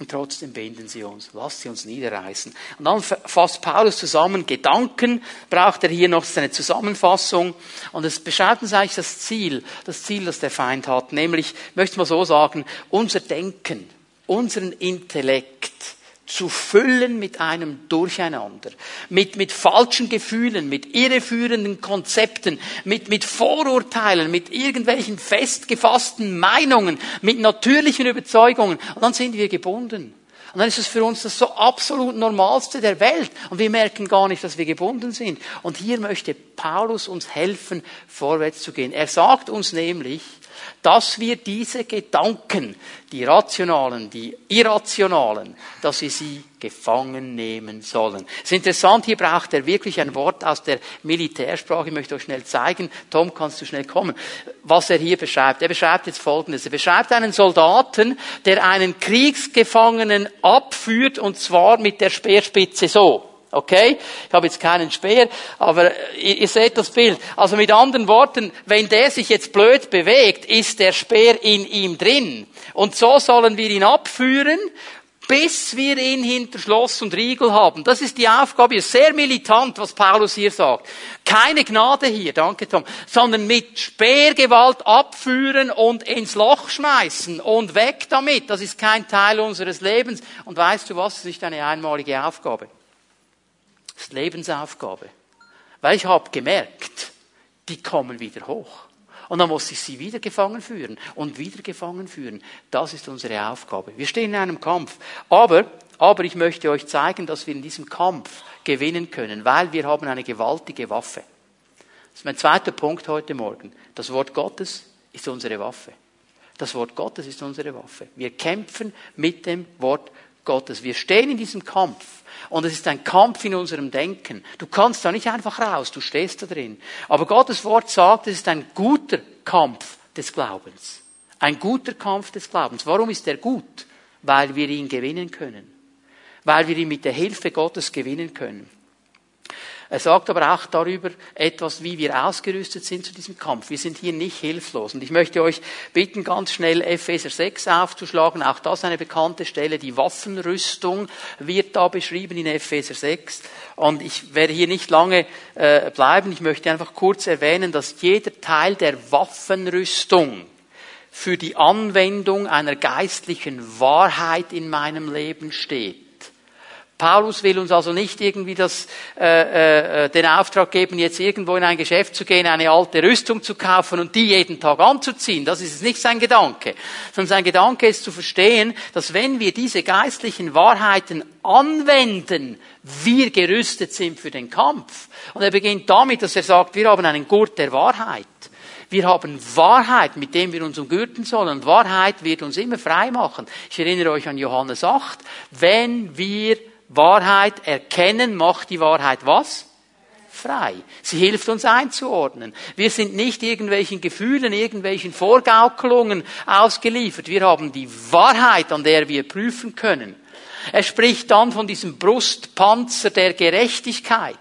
Und trotzdem binden sie uns. Lasst sie uns niederreißen. Und dann fasst Paulus zusammen Gedanken, braucht er hier noch seine Zusammenfassung. Und es beschreibt uns eigentlich das Ziel, das Ziel, das der Feind hat. Nämlich, ich möchte mal so sagen, unser Denken, unseren Intellekt, zu füllen mit einem Durcheinander, mit, mit falschen Gefühlen, mit irreführenden Konzepten, mit, mit Vorurteilen, mit irgendwelchen festgefassten Meinungen, mit natürlichen Überzeugungen. Und dann sind wir gebunden. Und dann ist es für uns das so absolut Normalste der Welt. Und wir merken gar nicht, dass wir gebunden sind. Und hier möchte Paulus uns helfen, vorwärts zu gehen. Er sagt uns nämlich, dass wir diese Gedanken, die rationalen, die irrationalen, dass wir sie gefangen nehmen sollen. Es ist interessant, hier braucht er wirklich ein Wort aus der Militärsprache. Ich möchte euch schnell zeigen. Tom, kannst du schnell kommen? Was er hier beschreibt. Er beschreibt jetzt Folgendes. Er beschreibt einen Soldaten, der einen Kriegsgefangenen abführt und zwar mit der Speerspitze so. Okay? Ich habe jetzt keinen Speer, aber ihr, ihr, seht das Bild. Also mit anderen Worten, wenn der sich jetzt blöd bewegt, ist der Speer in ihm drin. Und so sollen wir ihn abführen, bis wir ihn hinter Schloss und Riegel haben. Das ist die Aufgabe, sehr militant, was Paulus hier sagt. Keine Gnade hier, danke Tom, sondern mit Speergewalt abführen und ins Loch schmeißen und weg damit. Das ist kein Teil unseres Lebens. Und weißt du was, das ist nicht eine einmalige Aufgabe. Das ist Lebensaufgabe. Weil ich habe gemerkt, die kommen wieder hoch. Und dann muss ich sie wieder gefangen führen und wieder gefangen führen. Das ist unsere Aufgabe. Wir stehen in einem Kampf. Aber, aber ich möchte euch zeigen, dass wir in diesem Kampf gewinnen können, weil wir haben eine gewaltige Waffe. Das ist mein zweiter Punkt heute Morgen. Das Wort Gottes ist unsere Waffe. Das Wort Gottes ist unsere Waffe. Wir kämpfen mit dem Wort Gottes. Wir stehen in diesem Kampf. Und es ist ein Kampf in unserem Denken. Du kannst da nicht einfach raus, du stehst da drin. Aber Gottes Wort sagt, es ist ein guter Kampf des Glaubens. Ein guter Kampf des Glaubens. Warum ist er gut? Weil wir ihn gewinnen können. Weil wir ihn mit der Hilfe Gottes gewinnen können. Er sagt aber auch darüber etwas, wie wir ausgerüstet sind zu diesem Kampf. Wir sind hier nicht hilflos. Und ich möchte euch bitten, ganz schnell Epheser 6 aufzuschlagen. Auch das eine bekannte Stelle. Die Waffenrüstung wird da beschrieben in Epheser 6. Und ich werde hier nicht lange äh, bleiben. Ich möchte einfach kurz erwähnen, dass jeder Teil der Waffenrüstung für die Anwendung einer geistlichen Wahrheit in meinem Leben steht. Paulus will uns also nicht irgendwie das, äh, äh, den Auftrag geben, jetzt irgendwo in ein Geschäft zu gehen, eine alte Rüstung zu kaufen und die jeden Tag anzuziehen. Das ist nicht sein Gedanke. Sondern sein Gedanke ist zu verstehen, dass wenn wir diese geistlichen Wahrheiten anwenden, wir gerüstet sind für den Kampf. Und er beginnt damit, dass er sagt, wir haben einen Gurt der Wahrheit. Wir haben Wahrheit, mit dem wir uns umgürten sollen. Und Wahrheit wird uns immer frei machen. Ich erinnere euch an Johannes 8. Wenn wir Wahrheit erkennen macht die Wahrheit was? Frei. Sie hilft uns einzuordnen. Wir sind nicht irgendwelchen Gefühlen, irgendwelchen Vorgaukelungen ausgeliefert. Wir haben die Wahrheit, an der wir prüfen können. Er spricht dann von diesem Brustpanzer der Gerechtigkeit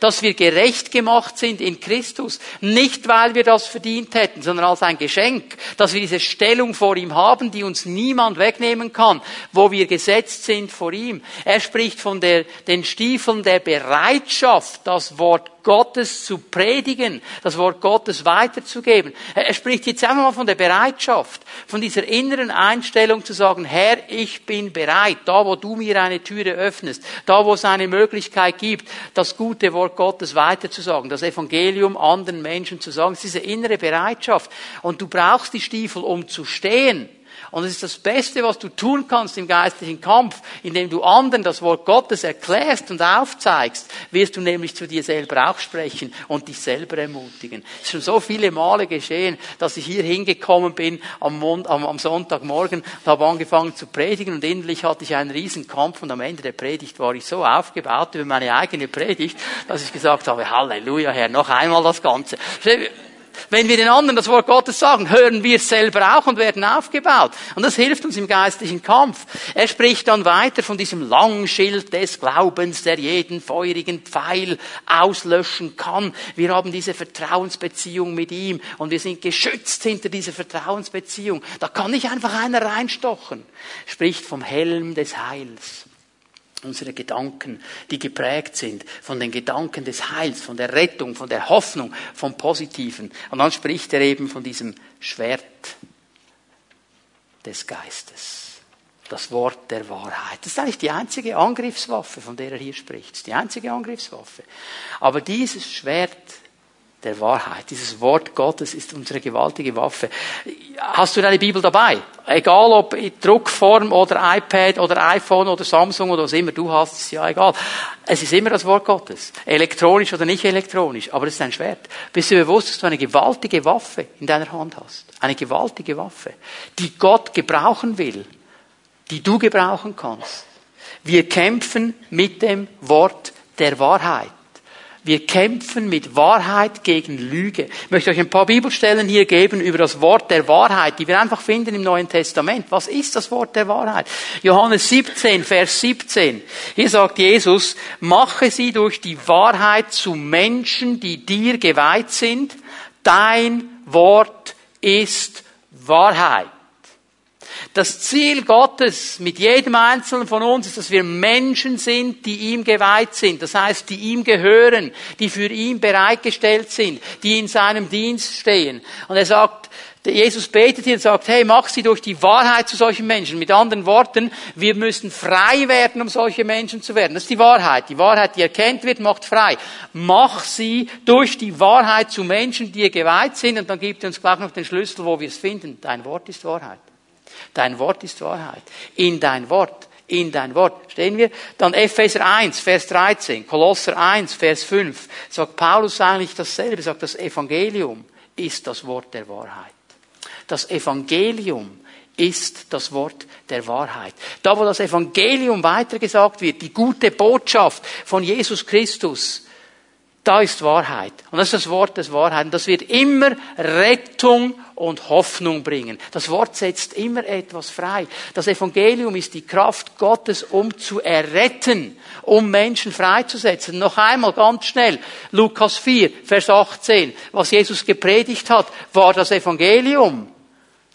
dass wir gerecht gemacht sind in Christus. Nicht, weil wir das verdient hätten, sondern als ein Geschenk, dass wir diese Stellung vor ihm haben, die uns niemand wegnehmen kann, wo wir gesetzt sind vor ihm. Er spricht von der, den Stiefeln der Bereitschaft, das Wort Gottes zu predigen, das Wort Gottes weiterzugeben. Er spricht jetzt einfach mal von der Bereitschaft, von dieser inneren Einstellung zu sagen, Herr, ich bin bereit, da wo du mir eine Türe öffnest, da wo es eine Möglichkeit gibt, das gute Wort Gottes weiterzusagen, das Evangelium anderen Menschen zu sagen, es ist diese innere Bereitschaft. Und du brauchst die Stiefel, um zu stehen. Und es ist das Beste, was du tun kannst im geistlichen Kampf, indem du anderen das Wort Gottes erklärst und aufzeigst, wirst du nämlich zu dir selber auch sprechen und dich selber ermutigen. Es ist schon so viele Male geschehen, dass ich hier hingekommen bin am, Mond, am, am Sonntagmorgen und habe angefangen zu predigen und innerlich hatte ich einen riesen Kampf und am Ende der Predigt war ich so aufgebaut über meine eigene Predigt, dass ich gesagt habe, Halleluja, Herr, noch einmal das Ganze. Wenn wir den anderen das Wort Gottes sagen, hören wir es selber auch und werden aufgebaut. Und das hilft uns im geistlichen Kampf. Er spricht dann weiter von diesem Langschild des Glaubens, der jeden feurigen Pfeil auslöschen kann. Wir haben diese Vertrauensbeziehung mit ihm und wir sind geschützt hinter dieser Vertrauensbeziehung. Da kann nicht einfach einer reinstochen. Spricht vom Helm des Heils unsere Gedanken, die geprägt sind von den Gedanken des Heils, von der Rettung, von der Hoffnung, vom Positiven. Und dann spricht er eben von diesem Schwert des Geistes. Das Wort der Wahrheit. Das ist eigentlich die einzige Angriffswaffe, von der er hier spricht. Die einzige Angriffswaffe. Aber dieses Schwert der Wahrheit. Dieses Wort Gottes ist unsere gewaltige Waffe. Hast du deine Bibel dabei? Egal ob in Druckform oder iPad oder iPhone oder Samsung oder was immer du hast, ist ja egal. Es ist immer das Wort Gottes. Elektronisch oder nicht elektronisch, aber es ist ein Schwert. Bist du bewusst, dass du eine gewaltige Waffe in deiner Hand hast? Eine gewaltige Waffe, die Gott gebrauchen will, die du gebrauchen kannst. Wir kämpfen mit dem Wort der Wahrheit. Wir kämpfen mit Wahrheit gegen Lüge. Ich möchte euch ein paar Bibelstellen hier geben über das Wort der Wahrheit, die wir einfach finden im Neuen Testament. Was ist das Wort der Wahrheit? Johannes 17, Vers 17. Hier sagt Jesus, mache sie durch die Wahrheit zu Menschen, die dir geweiht sind. Dein Wort ist Wahrheit. Das Ziel Gottes mit jedem Einzelnen von uns ist, dass wir Menschen sind, die ihm geweiht sind. Das heißt, die ihm gehören, die für ihn bereitgestellt sind, die in seinem Dienst stehen. Und er sagt, Jesus betet hier und sagt, hey, mach sie durch die Wahrheit zu solchen Menschen. Mit anderen Worten, wir müssen frei werden, um solche Menschen zu werden. Das ist die Wahrheit. Die Wahrheit, die erkennt wird, macht frei. Mach sie durch die Wahrheit zu Menschen, die ihr geweiht sind. Und dann gibt er uns gleich noch den Schlüssel, wo wir es finden. Dein Wort ist Wahrheit. Dein Wort ist Wahrheit. In dein Wort. In dein Wort. Stehen wir? Dann Epheser 1, Vers 13, Kolosser 1, Vers 5. Sagt Paulus eigentlich dasselbe. Sagt, das Evangelium ist das Wort der Wahrheit. Das Evangelium ist das Wort der Wahrheit. Da, wo das Evangelium weitergesagt wird, die gute Botschaft von Jesus Christus, da ist Wahrheit. Und das ist das Wort des Wahrheit. Und das wird immer Rettung und Hoffnung bringen. Das Wort setzt immer etwas frei. Das Evangelium ist die Kraft Gottes, um zu erretten, um Menschen freizusetzen. Noch einmal ganz schnell. Lukas 4, Vers 18. Was Jesus gepredigt hat, war das Evangelium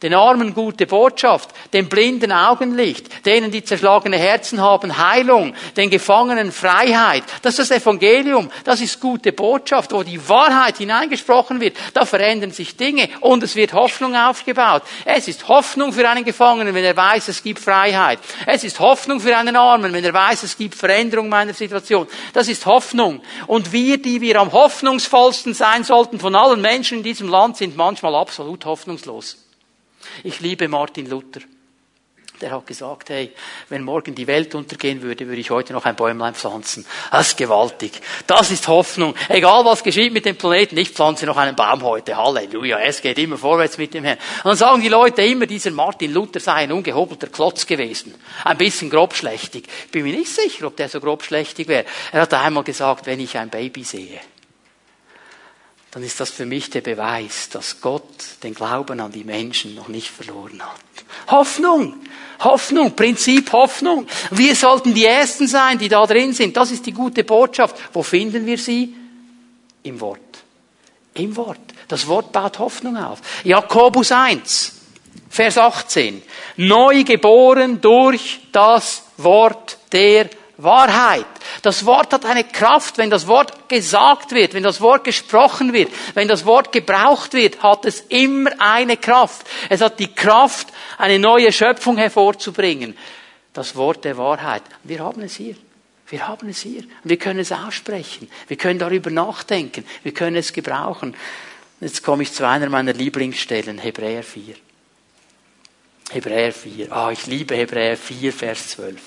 den Armen gute Botschaft, den Blinden Augenlicht, denen die zerschlagene Herzen haben Heilung, den Gefangenen Freiheit. Das ist das Evangelium, das ist gute Botschaft, wo die Wahrheit hineingesprochen wird. Da verändern sich Dinge und es wird Hoffnung aufgebaut. Es ist Hoffnung für einen Gefangenen, wenn er weiß, es gibt Freiheit. Es ist Hoffnung für einen Armen, wenn er weiß, es gibt Veränderung meiner Situation. Das ist Hoffnung. Und wir, die wir am hoffnungsvollsten sein sollten von allen Menschen in diesem Land, sind manchmal absolut hoffnungslos. Ich liebe Martin Luther. Der hat gesagt, hey, wenn morgen die Welt untergehen würde, würde ich heute noch ein Bäumlein pflanzen. Das ist gewaltig. Das ist Hoffnung. Egal was geschieht mit dem Planeten, ich pflanze noch einen Baum heute. Halleluja. Es geht immer vorwärts mit dem Herrn. Und dann sagen die Leute immer, dieser Martin Luther sei ein ungehobelter Klotz gewesen. Ein bisschen grobschlächtig. Bin mir nicht sicher, ob der so grobschlächtig wäre. Er hat einmal gesagt, wenn ich ein Baby sehe, dann ist das für mich der Beweis, dass Gott den Glauben an die Menschen noch nicht verloren hat. Hoffnung, Hoffnung, Prinzip Hoffnung. Wir sollten die Ersten sein, die da drin sind. Das ist die gute Botschaft. Wo finden wir sie? Im Wort. Im Wort. Das Wort baut Hoffnung auf. Jakobus 1, Vers 18. Neu geboren durch das Wort der Wahrheit. Das Wort hat eine Kraft. Wenn das Wort gesagt wird, wenn das Wort gesprochen wird, wenn das Wort gebraucht wird, hat es immer eine Kraft. Es hat die Kraft, eine neue Schöpfung hervorzubringen. Das Wort der Wahrheit. Wir haben es hier. Wir haben es hier. Wir können es aussprechen. Wir können darüber nachdenken. Wir können es gebrauchen. Jetzt komme ich zu einer meiner Lieblingsstellen, Hebräer 4. Hebräer 4. Ah, ich liebe Hebräer 4, Vers 12.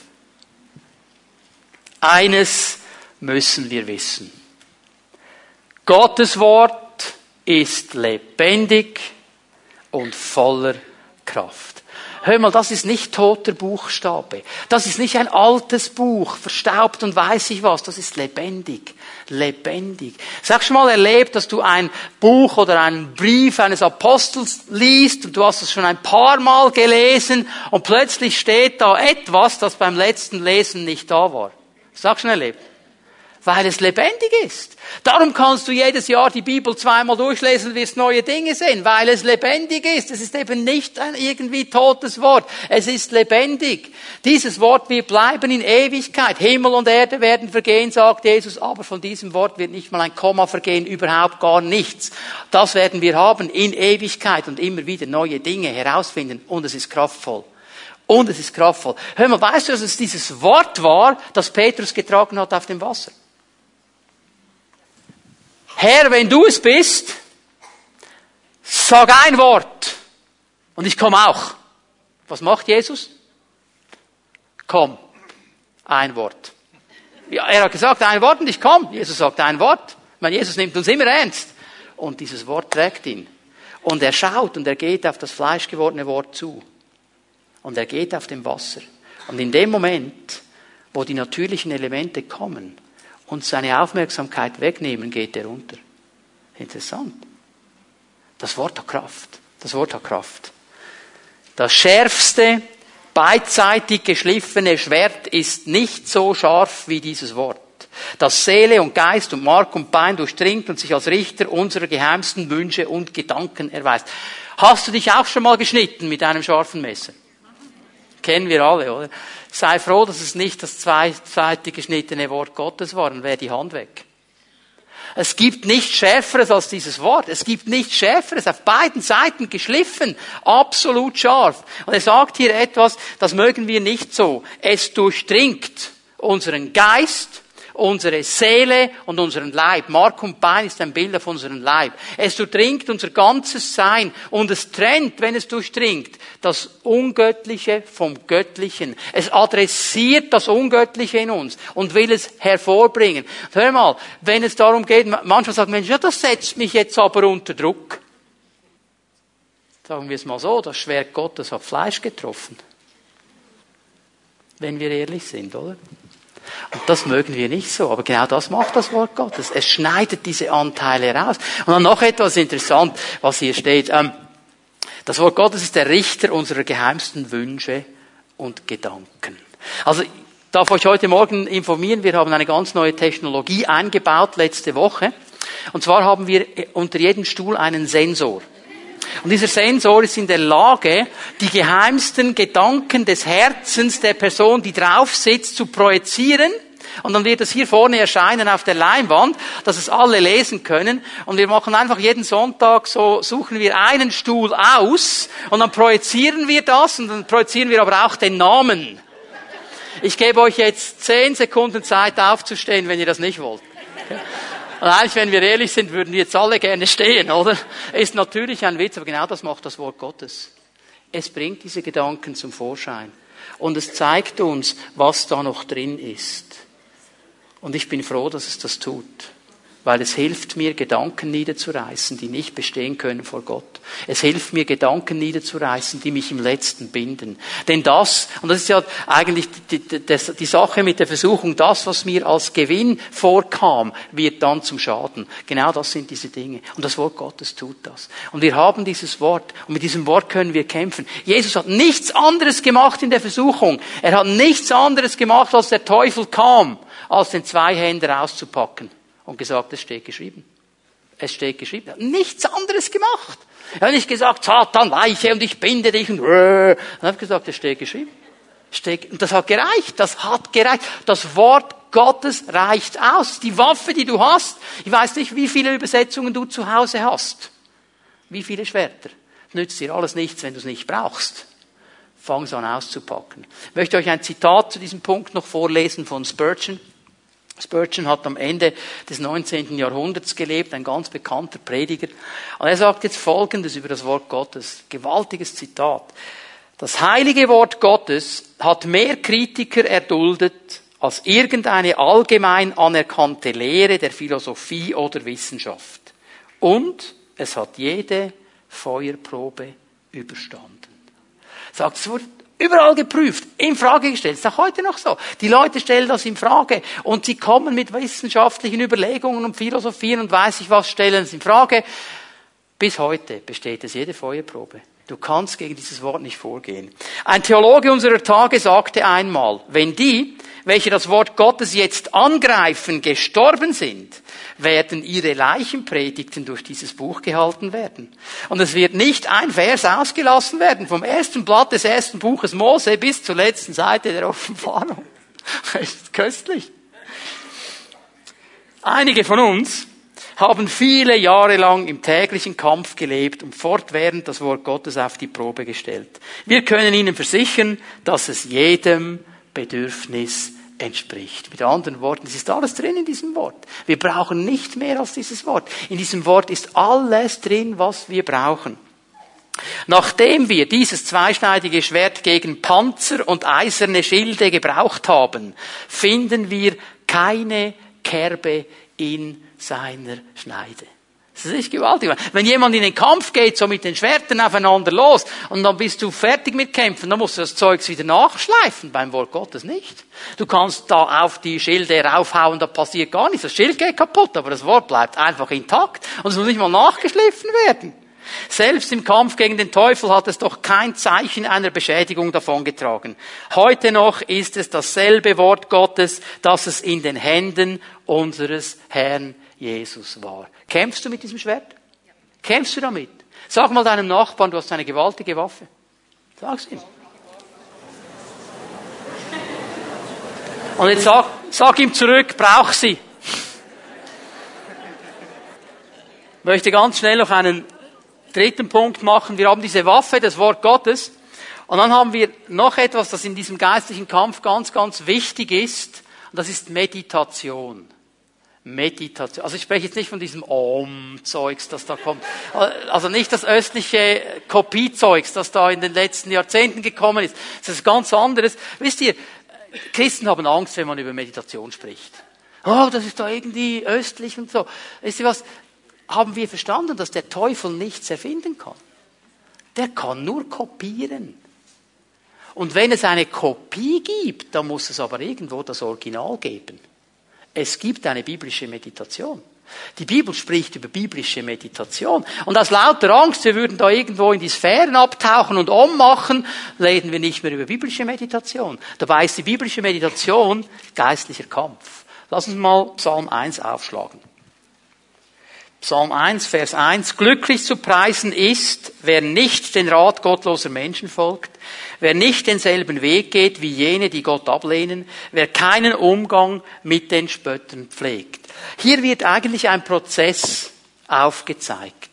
Eines müssen wir wissen. Gottes Wort ist lebendig und voller Kraft. Hör mal, das ist nicht toter Buchstabe. Das ist nicht ein altes Buch, verstaubt und weiß ich was. Das ist lebendig. Lebendig. Sag schon mal erlebt, dass du ein Buch oder einen Brief eines Apostels liest und du hast es schon ein paar Mal gelesen und plötzlich steht da etwas, das beim letzten Lesen nicht da war. Sag schon erlebt. Weil es lebendig ist. Darum kannst du jedes Jahr die Bibel zweimal durchlesen und wirst neue Dinge sehen, weil es lebendig ist. Es ist eben nicht ein irgendwie totes Wort. Es ist lebendig. Dieses Wort wird bleiben in Ewigkeit. Himmel und Erde werden vergehen, sagt Jesus, aber von diesem Wort wird nicht mal ein Komma vergehen, überhaupt gar nichts. Das werden wir haben in Ewigkeit und immer wieder neue Dinge herausfinden und es ist kraftvoll. Und es ist kraftvoll. Hör mal, weißt du, dass es dieses Wort war, das Petrus getragen hat auf dem Wasser? Herr, wenn du es bist, sag ein Wort und ich komme auch. Was macht Jesus? Komm, ein Wort. Ja, er hat gesagt, ein Wort und ich komme. Jesus sagt ein Wort. Ich Jesus nimmt uns immer ernst. Und dieses Wort trägt ihn. Und er schaut und er geht auf das fleischgewordene Wort zu. Und er geht auf dem Wasser. Und in dem Moment, wo die natürlichen Elemente kommen, und seine Aufmerksamkeit wegnehmen, geht er unter. Interessant. Das Wort hat Kraft. Das Wort hat Kraft. Das schärfste, beidseitig geschliffene Schwert ist nicht so scharf wie dieses Wort. Das Seele und Geist und Mark und Bein durchdringt und sich als Richter unserer geheimsten Wünsche und Gedanken erweist. Hast du dich auch schon mal geschnitten mit einem scharfen Messer? Kennen wir alle, oder? Sei froh, dass es nicht das zweite geschnittene Wort Gottes war, dann wäre die Hand weg. Es gibt nichts Schärferes als dieses Wort. Es gibt nichts Schärferes. Auf beiden Seiten geschliffen. Absolut scharf. Und er sagt hier etwas, das mögen wir nicht so. Es durchdringt unseren Geist, unsere Seele und unseren Leib. Mark und Bein ist ein Bild auf unseren Leib. Es durchdringt unser ganzes Sein und es trennt, wenn es durchdringt, das Ungöttliche vom Göttlichen. Es adressiert das Ungöttliche in uns und will es hervorbringen. Hör mal, wenn es darum geht, manchmal sagt Mensch, ja, das setzt mich jetzt aber unter Druck. Sagen wir es mal so, das Schwert Gottes hat Fleisch getroffen. Wenn wir ehrlich sind, oder? Und das mögen wir nicht so, aber genau das macht das Wort Gottes. Es schneidet diese Anteile raus. Und dann noch etwas interessant, was hier steht. Ähm, das Wort Gottes ist der Richter unserer geheimsten Wünsche und Gedanken. Also, ich darf euch heute Morgen informieren, wir haben eine ganz neue Technologie eingebaut letzte Woche. Und zwar haben wir unter jedem Stuhl einen Sensor. Und dieser Sensor ist in der Lage, die geheimsten Gedanken des Herzens der Person, die drauf sitzt, zu projizieren. Und dann wird es hier vorne erscheinen auf der Leinwand, dass es alle lesen können. Und wir machen einfach jeden Sonntag so, suchen wir einen Stuhl aus und dann projizieren wir das und dann projizieren wir aber auch den Namen. Ich gebe euch jetzt zehn Sekunden Zeit aufzustehen, wenn ihr das nicht wollt. Und eigentlich, wenn wir ehrlich sind, würden wir jetzt alle gerne stehen, oder? Ist natürlich ein Witz, aber genau das macht das Wort Gottes. Es bringt diese Gedanken zum Vorschein. Und es zeigt uns, was da noch drin ist. Und ich bin froh, dass es das tut weil es hilft mir, Gedanken niederzureißen, die nicht bestehen können vor Gott. Es hilft mir, Gedanken niederzureißen, die mich im Letzten binden. Denn das, und das ist ja eigentlich die, die, die, Sache mit der Versuchung, das, was mir als Gewinn vorkam, wird dann zum Schaden. Genau das sind diese Dinge. Und das Wort Gottes tut das. Und wir haben dieses Wort, und mit diesem Wort können wir kämpfen. Jesus hat nichts anderes gemacht in der Versuchung. Er hat nichts anderes gemacht, als der Teufel kam, als den Zweihänder auszupacken und gesagt, es steht geschrieben. Es steht geschrieben. Er hat nichts anderes gemacht. Er hat nicht gesagt, Satan, weiche und ich binde dich und, äh. er hat gesagt, es steht geschrieben. Und das hat gereicht. Das hat gereicht. Das Wort Gottes reicht aus. Die Waffe, die du hast. Ich weiß nicht, wie viele Übersetzungen du zu Hause hast. Wie viele Schwerter. Nützt dir alles nichts, wenn du es nicht brauchst. Fang es an auszupacken. Ich möchte euch ein Zitat zu diesem Punkt noch vorlesen von Spurgeon. Spurgeon hat am Ende des 19. Jahrhunderts gelebt, ein ganz bekannter Prediger. Und er sagt jetzt Folgendes über das Wort Gottes. Gewaltiges Zitat. Das heilige Wort Gottes hat mehr Kritiker erduldet als irgendeine allgemein anerkannte Lehre der Philosophie oder Wissenschaft. Und es hat jede Feuerprobe überstanden. Sagt, es wurde überall geprüft, in Frage gestellt. ist auch heute noch so. Die Leute stellen das in Frage und sie kommen mit wissenschaftlichen Überlegungen und Philosophien und weiß ich was, stellen es in Frage. Bis heute besteht es jede Feuerprobe. Du kannst gegen dieses Wort nicht vorgehen. Ein Theologe unserer Tage sagte einmal, wenn die, welche das Wort Gottes jetzt angreifen, gestorben sind, werden ihre Leichenpredigten durch dieses Buch gehalten werden. Und es wird nicht ein Vers ausgelassen werden, vom ersten Blatt des ersten Buches Mose bis zur letzten Seite der Offenbarung. *laughs* Das ist köstlich. Einige von uns haben viele Jahre lang im täglichen Kampf gelebt und fortwährend das Wort Gottes auf die Probe gestellt. Wir können Ihnen versichern, dass es jedem Bedürfnis entspricht. Mit anderen Worten, es ist alles drin in diesem Wort. Wir brauchen nicht mehr als dieses Wort. In diesem Wort ist alles drin, was wir brauchen. Nachdem wir dieses zweischneidige Schwert gegen Panzer und eiserne Schilde gebraucht haben, finden wir keine Kerbe in seiner Schneide. Das ist gewaltig. Wenn jemand in den Kampf geht, so mit den Schwertern aufeinander los, und dann bist du fertig mit Kämpfen, dann musst du das Zeugs wieder nachschleifen. Beim Wort Gottes nicht. Du kannst da auf die Schilde raufhauen, da passiert gar nichts. Das Schild geht kaputt, aber das Wort bleibt einfach intakt. Und es muss nicht mal nachgeschliffen werden. Selbst im Kampf gegen den Teufel hat es doch kein Zeichen einer Beschädigung davongetragen. Heute noch ist es dasselbe Wort Gottes, das es in den Händen unseres Herrn Jesus war. Kämpfst du mit diesem Schwert? Kämpfst du damit? Sag mal deinem Nachbarn, du hast eine gewaltige Waffe. Sag's ihm. Und jetzt sag, sag ihm zurück, brauch sie. Ich möchte ganz schnell noch einen dritten Punkt machen. Wir haben diese Waffe, das Wort Gottes. Und dann haben wir noch etwas, das in diesem geistlichen Kampf ganz, ganz wichtig ist. Und das ist Meditation. Meditation. Also ich spreche jetzt nicht von diesem Om-Zeugs, das da kommt. Also nicht das östliche Kopiezeugs, das da in den letzten Jahrzehnten gekommen ist. Das ist ganz anderes. Wisst ihr, Christen haben Angst, wenn man über Meditation spricht. Oh, das ist da irgendwie östlich und so. Wisst ihr was? Haben wir verstanden, dass der Teufel nichts erfinden kann? Der kann nur kopieren. Und wenn es eine Kopie gibt, dann muss es aber irgendwo das Original geben. Es gibt eine biblische Meditation. Die Bibel spricht über biblische Meditation. Und aus lauter Angst, wir würden da irgendwo in die Sphären abtauchen und ummachen, reden wir nicht mehr über biblische Meditation. Dabei ist die biblische Meditation geistlicher Kampf. Lass uns mal Psalm 1 aufschlagen. Psalm 1, Vers 1. Glücklich zu preisen ist, wer nicht den Rat gottloser Menschen folgt, wer nicht denselben Weg geht wie jene, die Gott ablehnen, wer keinen Umgang mit den Spöttern pflegt. Hier wird eigentlich ein Prozess aufgezeigt.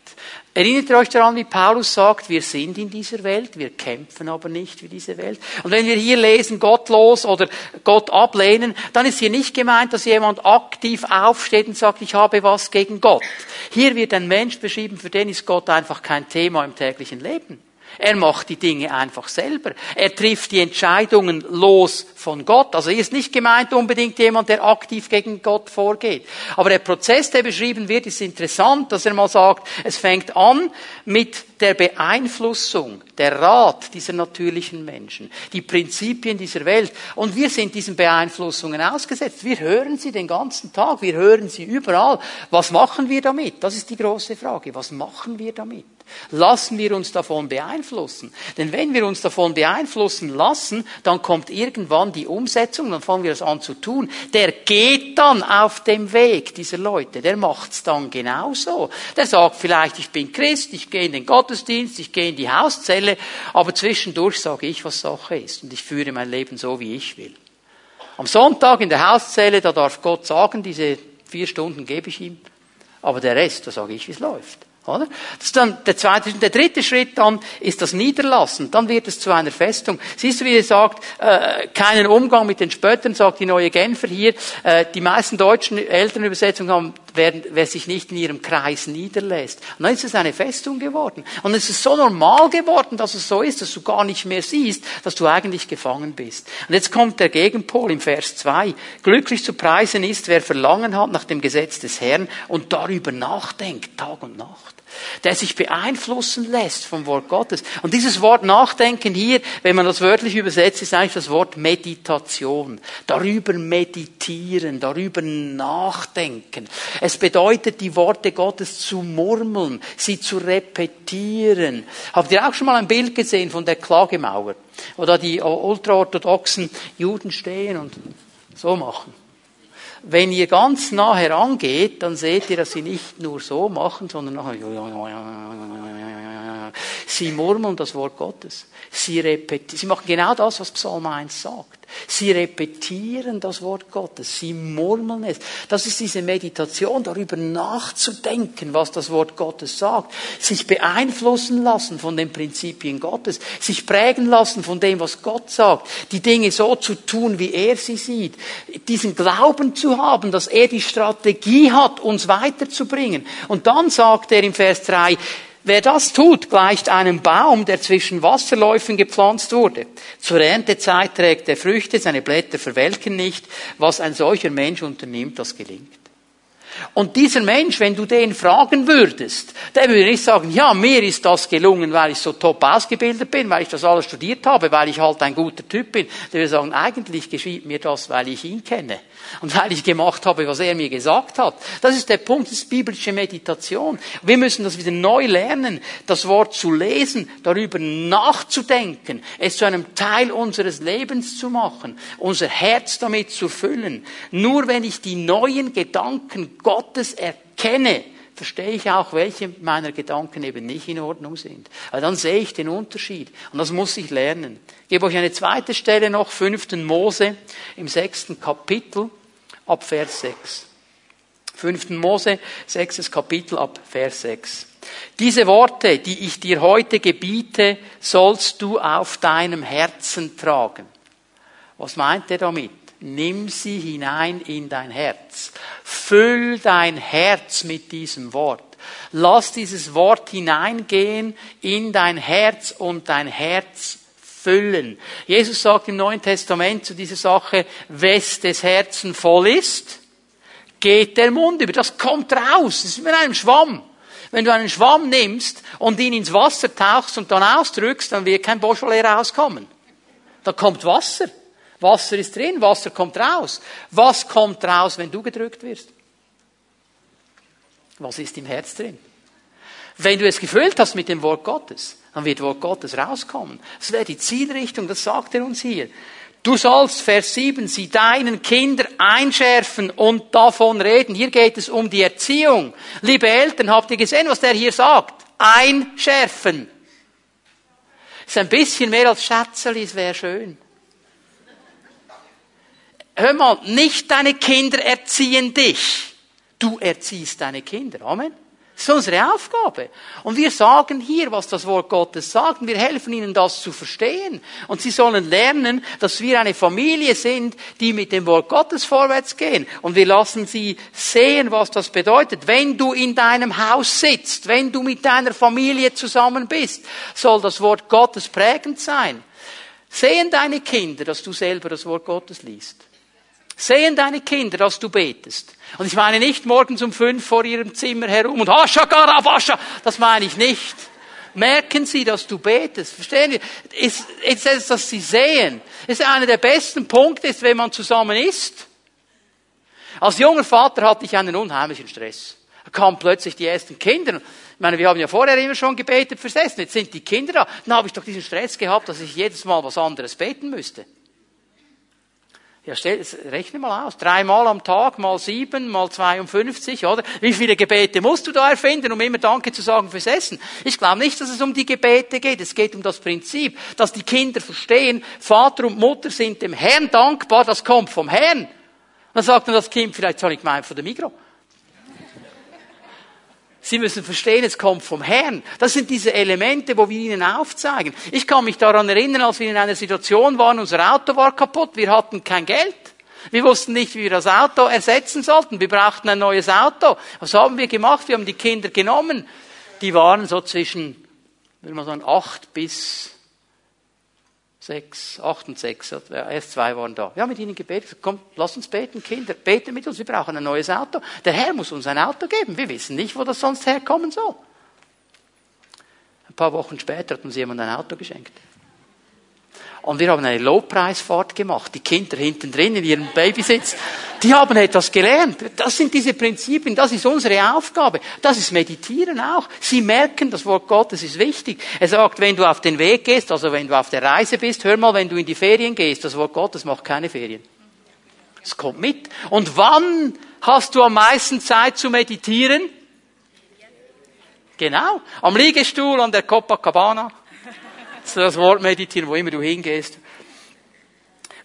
Erinnert ihr euch daran, wie Paulus sagt, wir sind in dieser Welt, wir kämpfen aber nicht für diese Welt. Und wenn wir hier lesen, gottlos oder Gott ablehnen, dann ist hier nicht gemeint, dass jemand aktiv aufsteht und sagt, ich habe was gegen Gott. Hier wird ein Mensch beschrieben, für den ist Gott einfach kein Thema im täglichen Leben. Er macht die Dinge einfach selber. Er trifft die Entscheidungen los von Gott. Also hier ist nicht gemeint unbedingt jemand, der aktiv gegen Gott vorgeht. Aber der Prozess, der beschrieben wird, ist interessant, dass er mal sagt, es fängt an mit der Beeinflussung, der Rat dieser natürlichen Menschen, die Prinzipien dieser Welt. Und wir sind diesen Beeinflussungen ausgesetzt. Wir hören sie den ganzen Tag, wir hören sie überall. Was machen wir damit? Das ist die große Frage. Was machen wir damit? Lassen wir uns davon beeinflussen. Denn wenn wir uns davon beeinflussen lassen, dann kommt irgendwann die Umsetzung, dann fangen wir es an zu tun. Der geht dann auf dem Weg dieser Leute, der macht's dann genauso. Der sagt vielleicht, ich bin Christ, ich gehe in den Gottesdienst, ich gehe in die Hauszelle, aber zwischendurch sage ich, was Sache ist und ich führe mein Leben so, wie ich will. Am Sonntag in der Hauszelle, da darf Gott sagen, diese vier Stunden gebe ich ihm. Aber der Rest, da sage ich, wie es läuft. Oder? Das ist dann der zweite, der dritte Schritt dann ist das Niederlassen. Dann wird es zu einer Festung. Siehst du, wie er sagt, äh, keinen Umgang mit den Spöttern, sagt die neue Genfer hier. Äh, die meisten deutschen Elternübersetzungen haben, werden, wer sich nicht in ihrem Kreis niederlässt. Und dann ist es eine Festung geworden. Und es ist so normal geworden, dass es so ist, dass du gar nicht mehr siehst, dass du eigentlich gefangen bist. Und jetzt kommt der Gegenpol im Vers 2. Glücklich zu preisen ist, wer Verlangen hat nach dem Gesetz des Herrn und darüber nachdenkt, Tag und Nacht der sich beeinflussen lässt vom Wort Gottes. Und dieses Wort Nachdenken hier, wenn man das wörtlich übersetzt, ist eigentlich das Wort Meditation. Darüber meditieren, darüber nachdenken. Es bedeutet, die Worte Gottes zu murmeln, sie zu repetieren. Habt ihr auch schon mal ein Bild gesehen von der Klagemauer? Da die ultraorthodoxen Juden stehen und so machen. Wenn ihr ganz nah herangeht, dann seht ihr, dass sie nicht nur so machen, sondern nachher Sie murmeln das Wort Gottes. Sie repetieren. Sie machen genau das, was Psalm 1 sagt. Sie repetieren das Wort Gottes. Sie murmeln es. Das ist diese Meditation, darüber nachzudenken, was das Wort Gottes sagt. Sich beeinflussen lassen von den Prinzipien Gottes. Sich prägen lassen von dem, was Gott sagt. Die Dinge so zu tun, wie er sie sieht. Diesen Glauben zu haben, dass er die Strategie hat, uns weiterzubringen. Und dann sagt er im Vers 3, Wer das tut, gleicht einem Baum, der zwischen Wasserläufen gepflanzt wurde. Zur Erntezeit trägt er Früchte, seine Blätter verwelken nicht. Was ein solcher Mensch unternimmt, das gelingt. Und dieser Mensch, wenn du den fragen würdest, der würde nicht sagen, ja, mir ist das gelungen, weil ich so top ausgebildet bin, weil ich das alles studiert habe, weil ich halt ein guter Typ bin. Der würde sagen, eigentlich geschieht mir das, weil ich ihn kenne. Und weil ich gemacht habe, was er mir gesagt hat. Das ist der Punkt, das ist biblische Meditation. Wir müssen das wieder neu lernen, das Wort zu lesen, darüber nachzudenken, es zu einem Teil unseres Lebens zu machen, unser Herz damit zu füllen. Nur wenn ich die neuen Gedanken Gottes erkenne, verstehe ich auch, welche meiner Gedanken eben nicht in Ordnung sind. Weil dann sehe ich den Unterschied. Und das muss ich lernen. Ich gebe euch eine zweite Stelle noch, fünften Mose, im sechsten Kapitel, ab Vers 6. Fünften Mose, sechstes Kapitel ab Vers 6. Diese Worte, die ich dir heute gebiete, sollst du auf deinem Herzen tragen. Was meint er damit? Nimm sie hinein in dein Herz. Füll dein Herz mit diesem Wort. Lass dieses Wort hineingehen in dein Herz und dein Herz füllen. Jesus sagt im Neuen Testament zu dieser Sache, wes des Herzen voll ist, geht der Mund über. Das kommt raus. Das ist wie ein Schwamm. Wenn du einen Schwamm nimmst und ihn ins Wasser tauchst und dann ausdrückst, dann wird kein Beaujolais rauskommen. Da kommt Wasser. Wasser ist drin, Wasser kommt raus. Was kommt raus, wenn du gedrückt wirst? Was ist im Herz drin? Wenn du es gefüllt hast mit dem Wort Gottes, dann wird Wort Gottes rauskommen. Das wäre die Zielrichtung, das sagt er uns hier. Du sollst, Vers 7, sie deinen Kindern einschärfen und davon reden. Hier geht es um die Erziehung. Liebe Eltern, habt ihr gesehen, was der hier sagt? Einschärfen. Ist ein bisschen mehr als Schätzeli, es wäre schön hör mal, nicht deine Kinder erziehen dich. Du erziehst deine Kinder. Amen. Das ist unsere Aufgabe. Und wir sagen hier, was das Wort Gottes sagt. Und wir helfen ihnen, das zu verstehen. Und sie sollen lernen, dass wir eine Familie sind, die mit dem Wort Gottes vorwärts gehen. Und wir lassen sie sehen, was das bedeutet. Wenn du in deinem Haus sitzt, wenn du mit deiner Familie zusammen bist, soll das Wort Gottes prägend sein. Sehen deine Kinder, dass du selber das Wort Gottes liest. Sehen deine Kinder, dass du betest. Und ich meine nicht morgens um fünf vor ihrem Zimmer herum und Hashakara, Wascha. Das meine ich nicht. Merken sie, dass du betest. Verstehen Sie? Ist, ist es, dass sie sehen. ist einer der besten Punkte, ist, wenn man zusammen isst. Als junger Vater hatte ich einen unheimlichen Stress. Da kamen plötzlich die ersten Kinder. Ich meine, wir haben ja vorher immer schon gebetet fürs Essen. Jetzt sind die Kinder da. Dann habe ich doch diesen Stress gehabt, dass ich jedes Mal was anderes beten müsste. Ja, stell, rechne mal aus. Dreimal am Tag, mal sieben, mal 52, oder? Wie viele Gebete musst du da erfinden, um immer Danke zu sagen fürs Essen? Ich glaube nicht, dass es um die Gebete geht. Es geht um das Prinzip, dass die Kinder verstehen, Vater und Mutter sind dem Herrn dankbar, das kommt vom Herrn. Dann sagt dann das Kind, vielleicht soll ich gemeint von der Migros. Sie müssen verstehen, es kommt vom Herrn. Das sind diese Elemente, wo wir ihnen aufzeigen. Ich kann mich daran erinnern, als wir in einer Situation waren, unser Auto war kaputt, wir hatten kein Geld. Wir wussten nicht, wie wir das Auto ersetzen sollten. Wir brauchten ein neues Auto. Was haben wir gemacht? Wir haben die Kinder genommen. Die waren so zwischen, will man sagen, acht bis sechs, acht und sechs, erst zwei waren da. Wir haben mit ihnen gebetet, komm, lass uns beten, Kinder, bete mit uns, wir brauchen ein neues Auto. Der Herr muss uns ein Auto geben, wir wissen nicht, wo das sonst herkommen soll. Ein paar Wochen später hat uns jemand ein Auto geschenkt. Und wir haben eine Lobpreisfahrt gemacht. Die Kinder hinten drin in ihrem Babysitz, die haben etwas gelernt. Das sind diese Prinzipien, das ist unsere Aufgabe. Das ist Meditieren auch. Sie merken, das Wort Gottes ist wichtig. Er sagt, wenn du auf den Weg gehst, also wenn du auf der Reise bist, hör mal, wenn du in die Ferien gehst, das Wort Gottes macht keine Ferien. Es kommt mit. Und wann hast du am meisten Zeit zu meditieren? Genau. Am Liegestuhl an der Copacabana das Wort meditieren, wo immer du hingehst.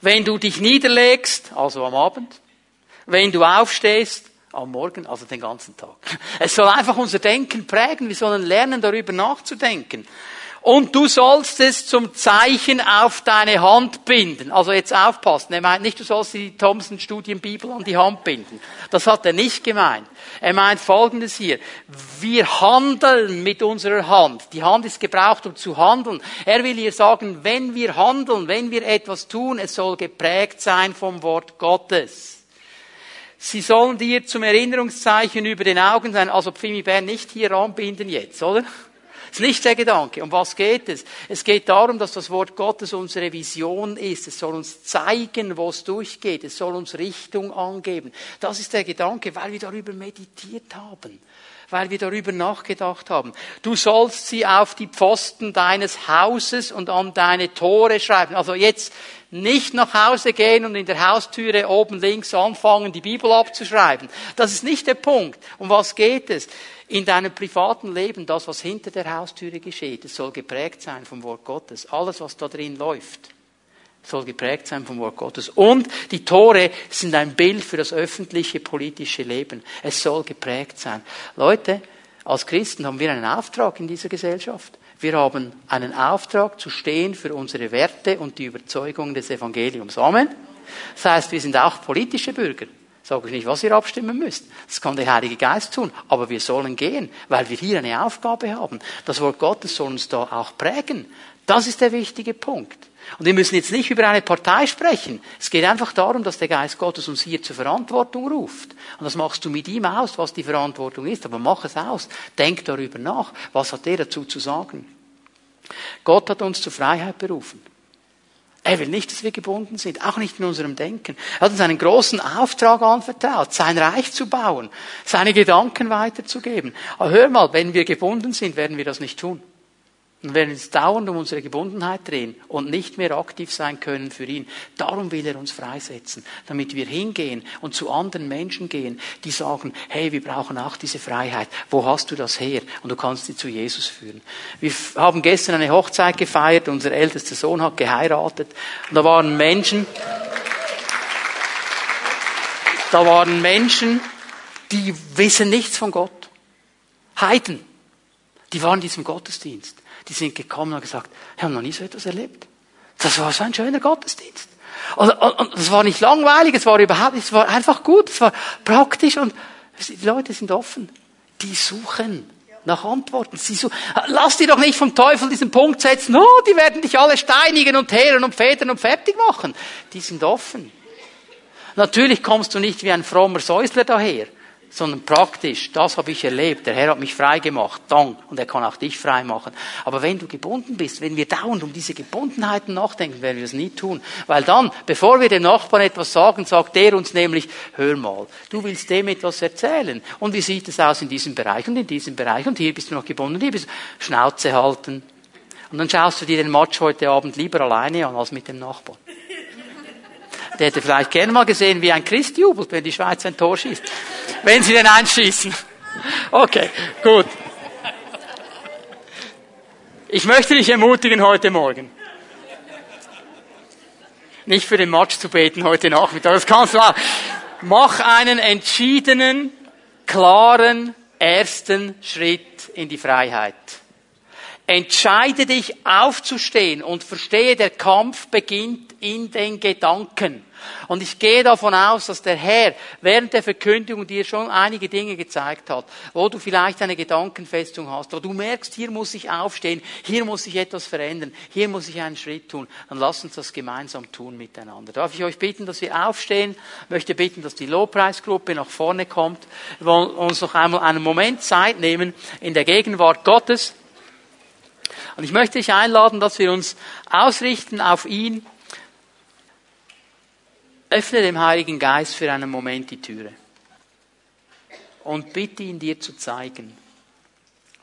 Wenn du dich niederlegst, also am Abend. Wenn du aufstehst, am Morgen, also den ganzen Tag. Es soll einfach unser Denken prägen. Wir sollen lernen, darüber nachzudenken. Und du sollst es zum Zeichen auf deine Hand binden. Also jetzt aufpassen. Er meint nicht, du sollst die Thomson Studienbibel an die Hand binden. Das hat er nicht gemeint. Er meint Folgendes hier. Wir handeln mit unserer Hand. Die Hand ist gebraucht, um zu handeln. Er will hier sagen, wenn wir handeln, wenn wir etwas tun, es soll geprägt sein vom Wort Gottes. Sie sollen dir zum Erinnerungszeichen über den Augen sein, also Pfimi Bern nicht hier anbinden jetzt, oder? Das ist nicht der Gedanke. Um was geht es? Es geht darum, dass das Wort Gottes unsere Vision ist. Es soll uns zeigen, wo es durchgeht. Es soll uns Richtung angeben. Das ist der Gedanke, weil wir darüber meditiert haben weil wir darüber nachgedacht haben. Du sollst sie auf die Pfosten deines Hauses und an deine Tore schreiben. Also jetzt nicht nach Hause gehen und in der Haustüre oben links anfangen, die Bibel abzuschreiben. Das ist nicht der Punkt. Um was geht es? In deinem privaten Leben, das, was hinter der Haustüre geschieht, es soll geprägt sein vom Wort Gottes. Alles, was da drin läuft, soll geprägt sein vom Wort Gottes. Und die Tore sind ein Bild für das öffentliche politische Leben. Es soll geprägt sein. Leute, als Christen haben wir einen Auftrag in dieser Gesellschaft. Wir haben einen Auftrag zu stehen für unsere Werte und die Überzeugung des Evangeliums. Amen. Das heißt, wir sind auch politische Bürger. Sage ich nicht, was ihr abstimmen müsst. Das kann der Heilige Geist tun. Aber wir sollen gehen, weil wir hier eine Aufgabe haben. Das Wort Gottes soll uns da auch prägen. Das ist der wichtige Punkt. Und wir müssen jetzt nicht über eine Partei sprechen. Es geht einfach darum, dass der Geist Gottes uns hier zur Verantwortung ruft. Und das machst du mit ihm aus, was die Verantwortung ist. Aber mach es aus. Denk darüber nach. Was hat er dazu zu sagen? Gott hat uns zur Freiheit berufen. Er will nicht, dass wir gebunden sind, auch nicht in unserem Denken. Er hat uns einen großen Auftrag anvertraut, sein Reich zu bauen, seine Gedanken weiterzugeben. Aber hör mal, wenn wir gebunden sind, werden wir das nicht tun. Und werden uns dauernd um unsere Gebundenheit drehen und nicht mehr aktiv sein können für ihn. Darum will er uns freisetzen, damit wir hingehen und zu anderen Menschen gehen, die sagen, hey, wir brauchen auch diese Freiheit. Wo hast du das her? Und du kannst sie zu Jesus führen. Wir haben gestern eine Hochzeit gefeiert, unser ältester Sohn hat geheiratet und da waren Menschen, da waren Menschen, die wissen nichts von Gott. Heiden. Die waren in diesem Gottesdienst die sind gekommen und gesagt, wir haben noch nie so etwas erlebt. Das war so ein schöner Gottesdienst. Und, und, und es war nicht langweilig, es war überhaupt, es war einfach gut, es war praktisch und die Leute sind offen. Die suchen nach Antworten. Sie suchen. Lass dir doch nicht vom Teufel diesen Punkt setzen, oh, die werden dich alle steinigen und teeren und federn und fertig machen. Die sind offen. Natürlich kommst du nicht wie ein frommer Säusler daher sondern praktisch. Das habe ich erlebt. Der Herr hat mich frei gemacht. Dank. Und er kann auch dich frei machen. Aber wenn du gebunden bist, wenn wir dauernd um diese Gebundenheiten nachdenken, werden wir es nie tun. Weil dann, bevor wir dem Nachbarn etwas sagen, sagt der uns nämlich, hör mal, du willst dem etwas erzählen. Und wie sieht es aus in diesem Bereich und in diesem Bereich? Und hier bist du noch gebunden, hier bist du Schnauze halten. Und dann schaust du dir den Match heute Abend lieber alleine an als mit dem Nachbarn. Der hätte vielleicht gerne mal gesehen, wie ein Christ jubelt, wenn die Schweiz ein Tor schießt. Wenn sie den einschießen. Okay, gut. Ich möchte dich ermutigen heute Morgen. Nicht für den Match zu beten heute Nachmittag, das kannst du auch. Mach einen entschiedenen, klaren, ersten Schritt in die Freiheit. Entscheide dich aufzustehen und verstehe, der Kampf beginnt in den Gedanken. Und ich gehe davon aus, dass der Herr während der Verkündigung dir schon einige Dinge gezeigt hat, wo du vielleicht eine Gedankenfestung hast, wo du merkst, hier muss ich aufstehen, hier muss ich etwas verändern, hier muss ich einen Schritt tun. Dann lass uns das gemeinsam tun miteinander. Darf ich euch bitten, dass wir aufstehen? Ich möchte bitten, dass die Lobpreisgruppe nach vorne kommt. Wir wollen uns noch einmal einen Moment Zeit nehmen in der Gegenwart Gottes. Und ich möchte dich einladen, dass wir uns ausrichten auf ihn. Öffne dem Heiligen Geist für einen Moment die Türe. Und bitte ihn dir zu zeigen,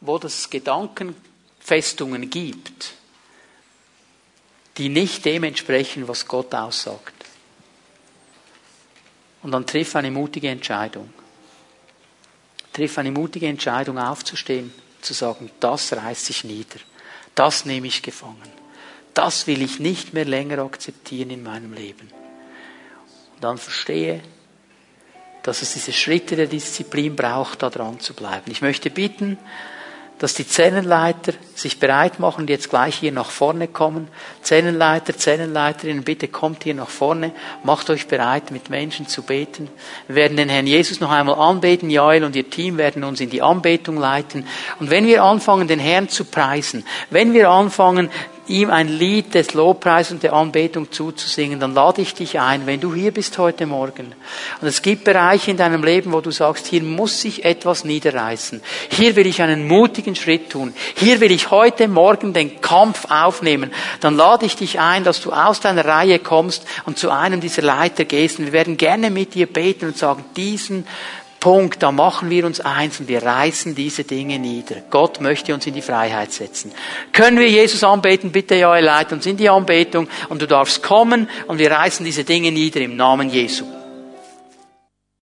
wo es Gedankenfestungen gibt, die nicht dem entsprechen, was Gott aussagt. Und dann triff eine mutige Entscheidung. Triff eine mutige Entscheidung aufzustehen, zu sagen, das reißt sich nieder. Das nehme ich gefangen. Das will ich nicht mehr länger akzeptieren in meinem Leben. Dann verstehe, dass es diese Schritte der Disziplin braucht, da dran zu bleiben. Ich möchte bitten, dass die Zellenleiter sich bereit machen, die jetzt gleich hier nach vorne kommen. Zellenleiter, Zellenleiterinnen, bitte kommt hier nach vorne, macht euch bereit, mit Menschen zu beten. Wir werden den Herrn Jesus noch einmal anbeten. Joel und ihr Team werden uns in die Anbetung leiten. Und wenn wir anfangen, den Herrn zu preisen, wenn wir anfangen, ihm ein Lied des Lobpreis und der Anbetung zuzusingen, dann lade ich dich ein, wenn du hier bist heute Morgen. Und es gibt Bereiche in deinem Leben, wo du sagst, hier muss sich etwas niederreißen. Hier will ich einen mutigen Schritt tun. Hier will ich heute Morgen den Kampf aufnehmen. Dann lade ich dich ein, dass du aus deiner Reihe kommst und zu einem dieser Leiter gehst. Und wir werden gerne mit dir beten und sagen, diesen Punkt, da machen wir uns eins und wir reißen diese Dinge nieder. Gott möchte uns in die Freiheit setzen. Können wir Jesus anbeten? Bitte, ja, leit uns in die Anbetung und du darfst kommen und wir reißen diese Dinge nieder im Namen Jesu.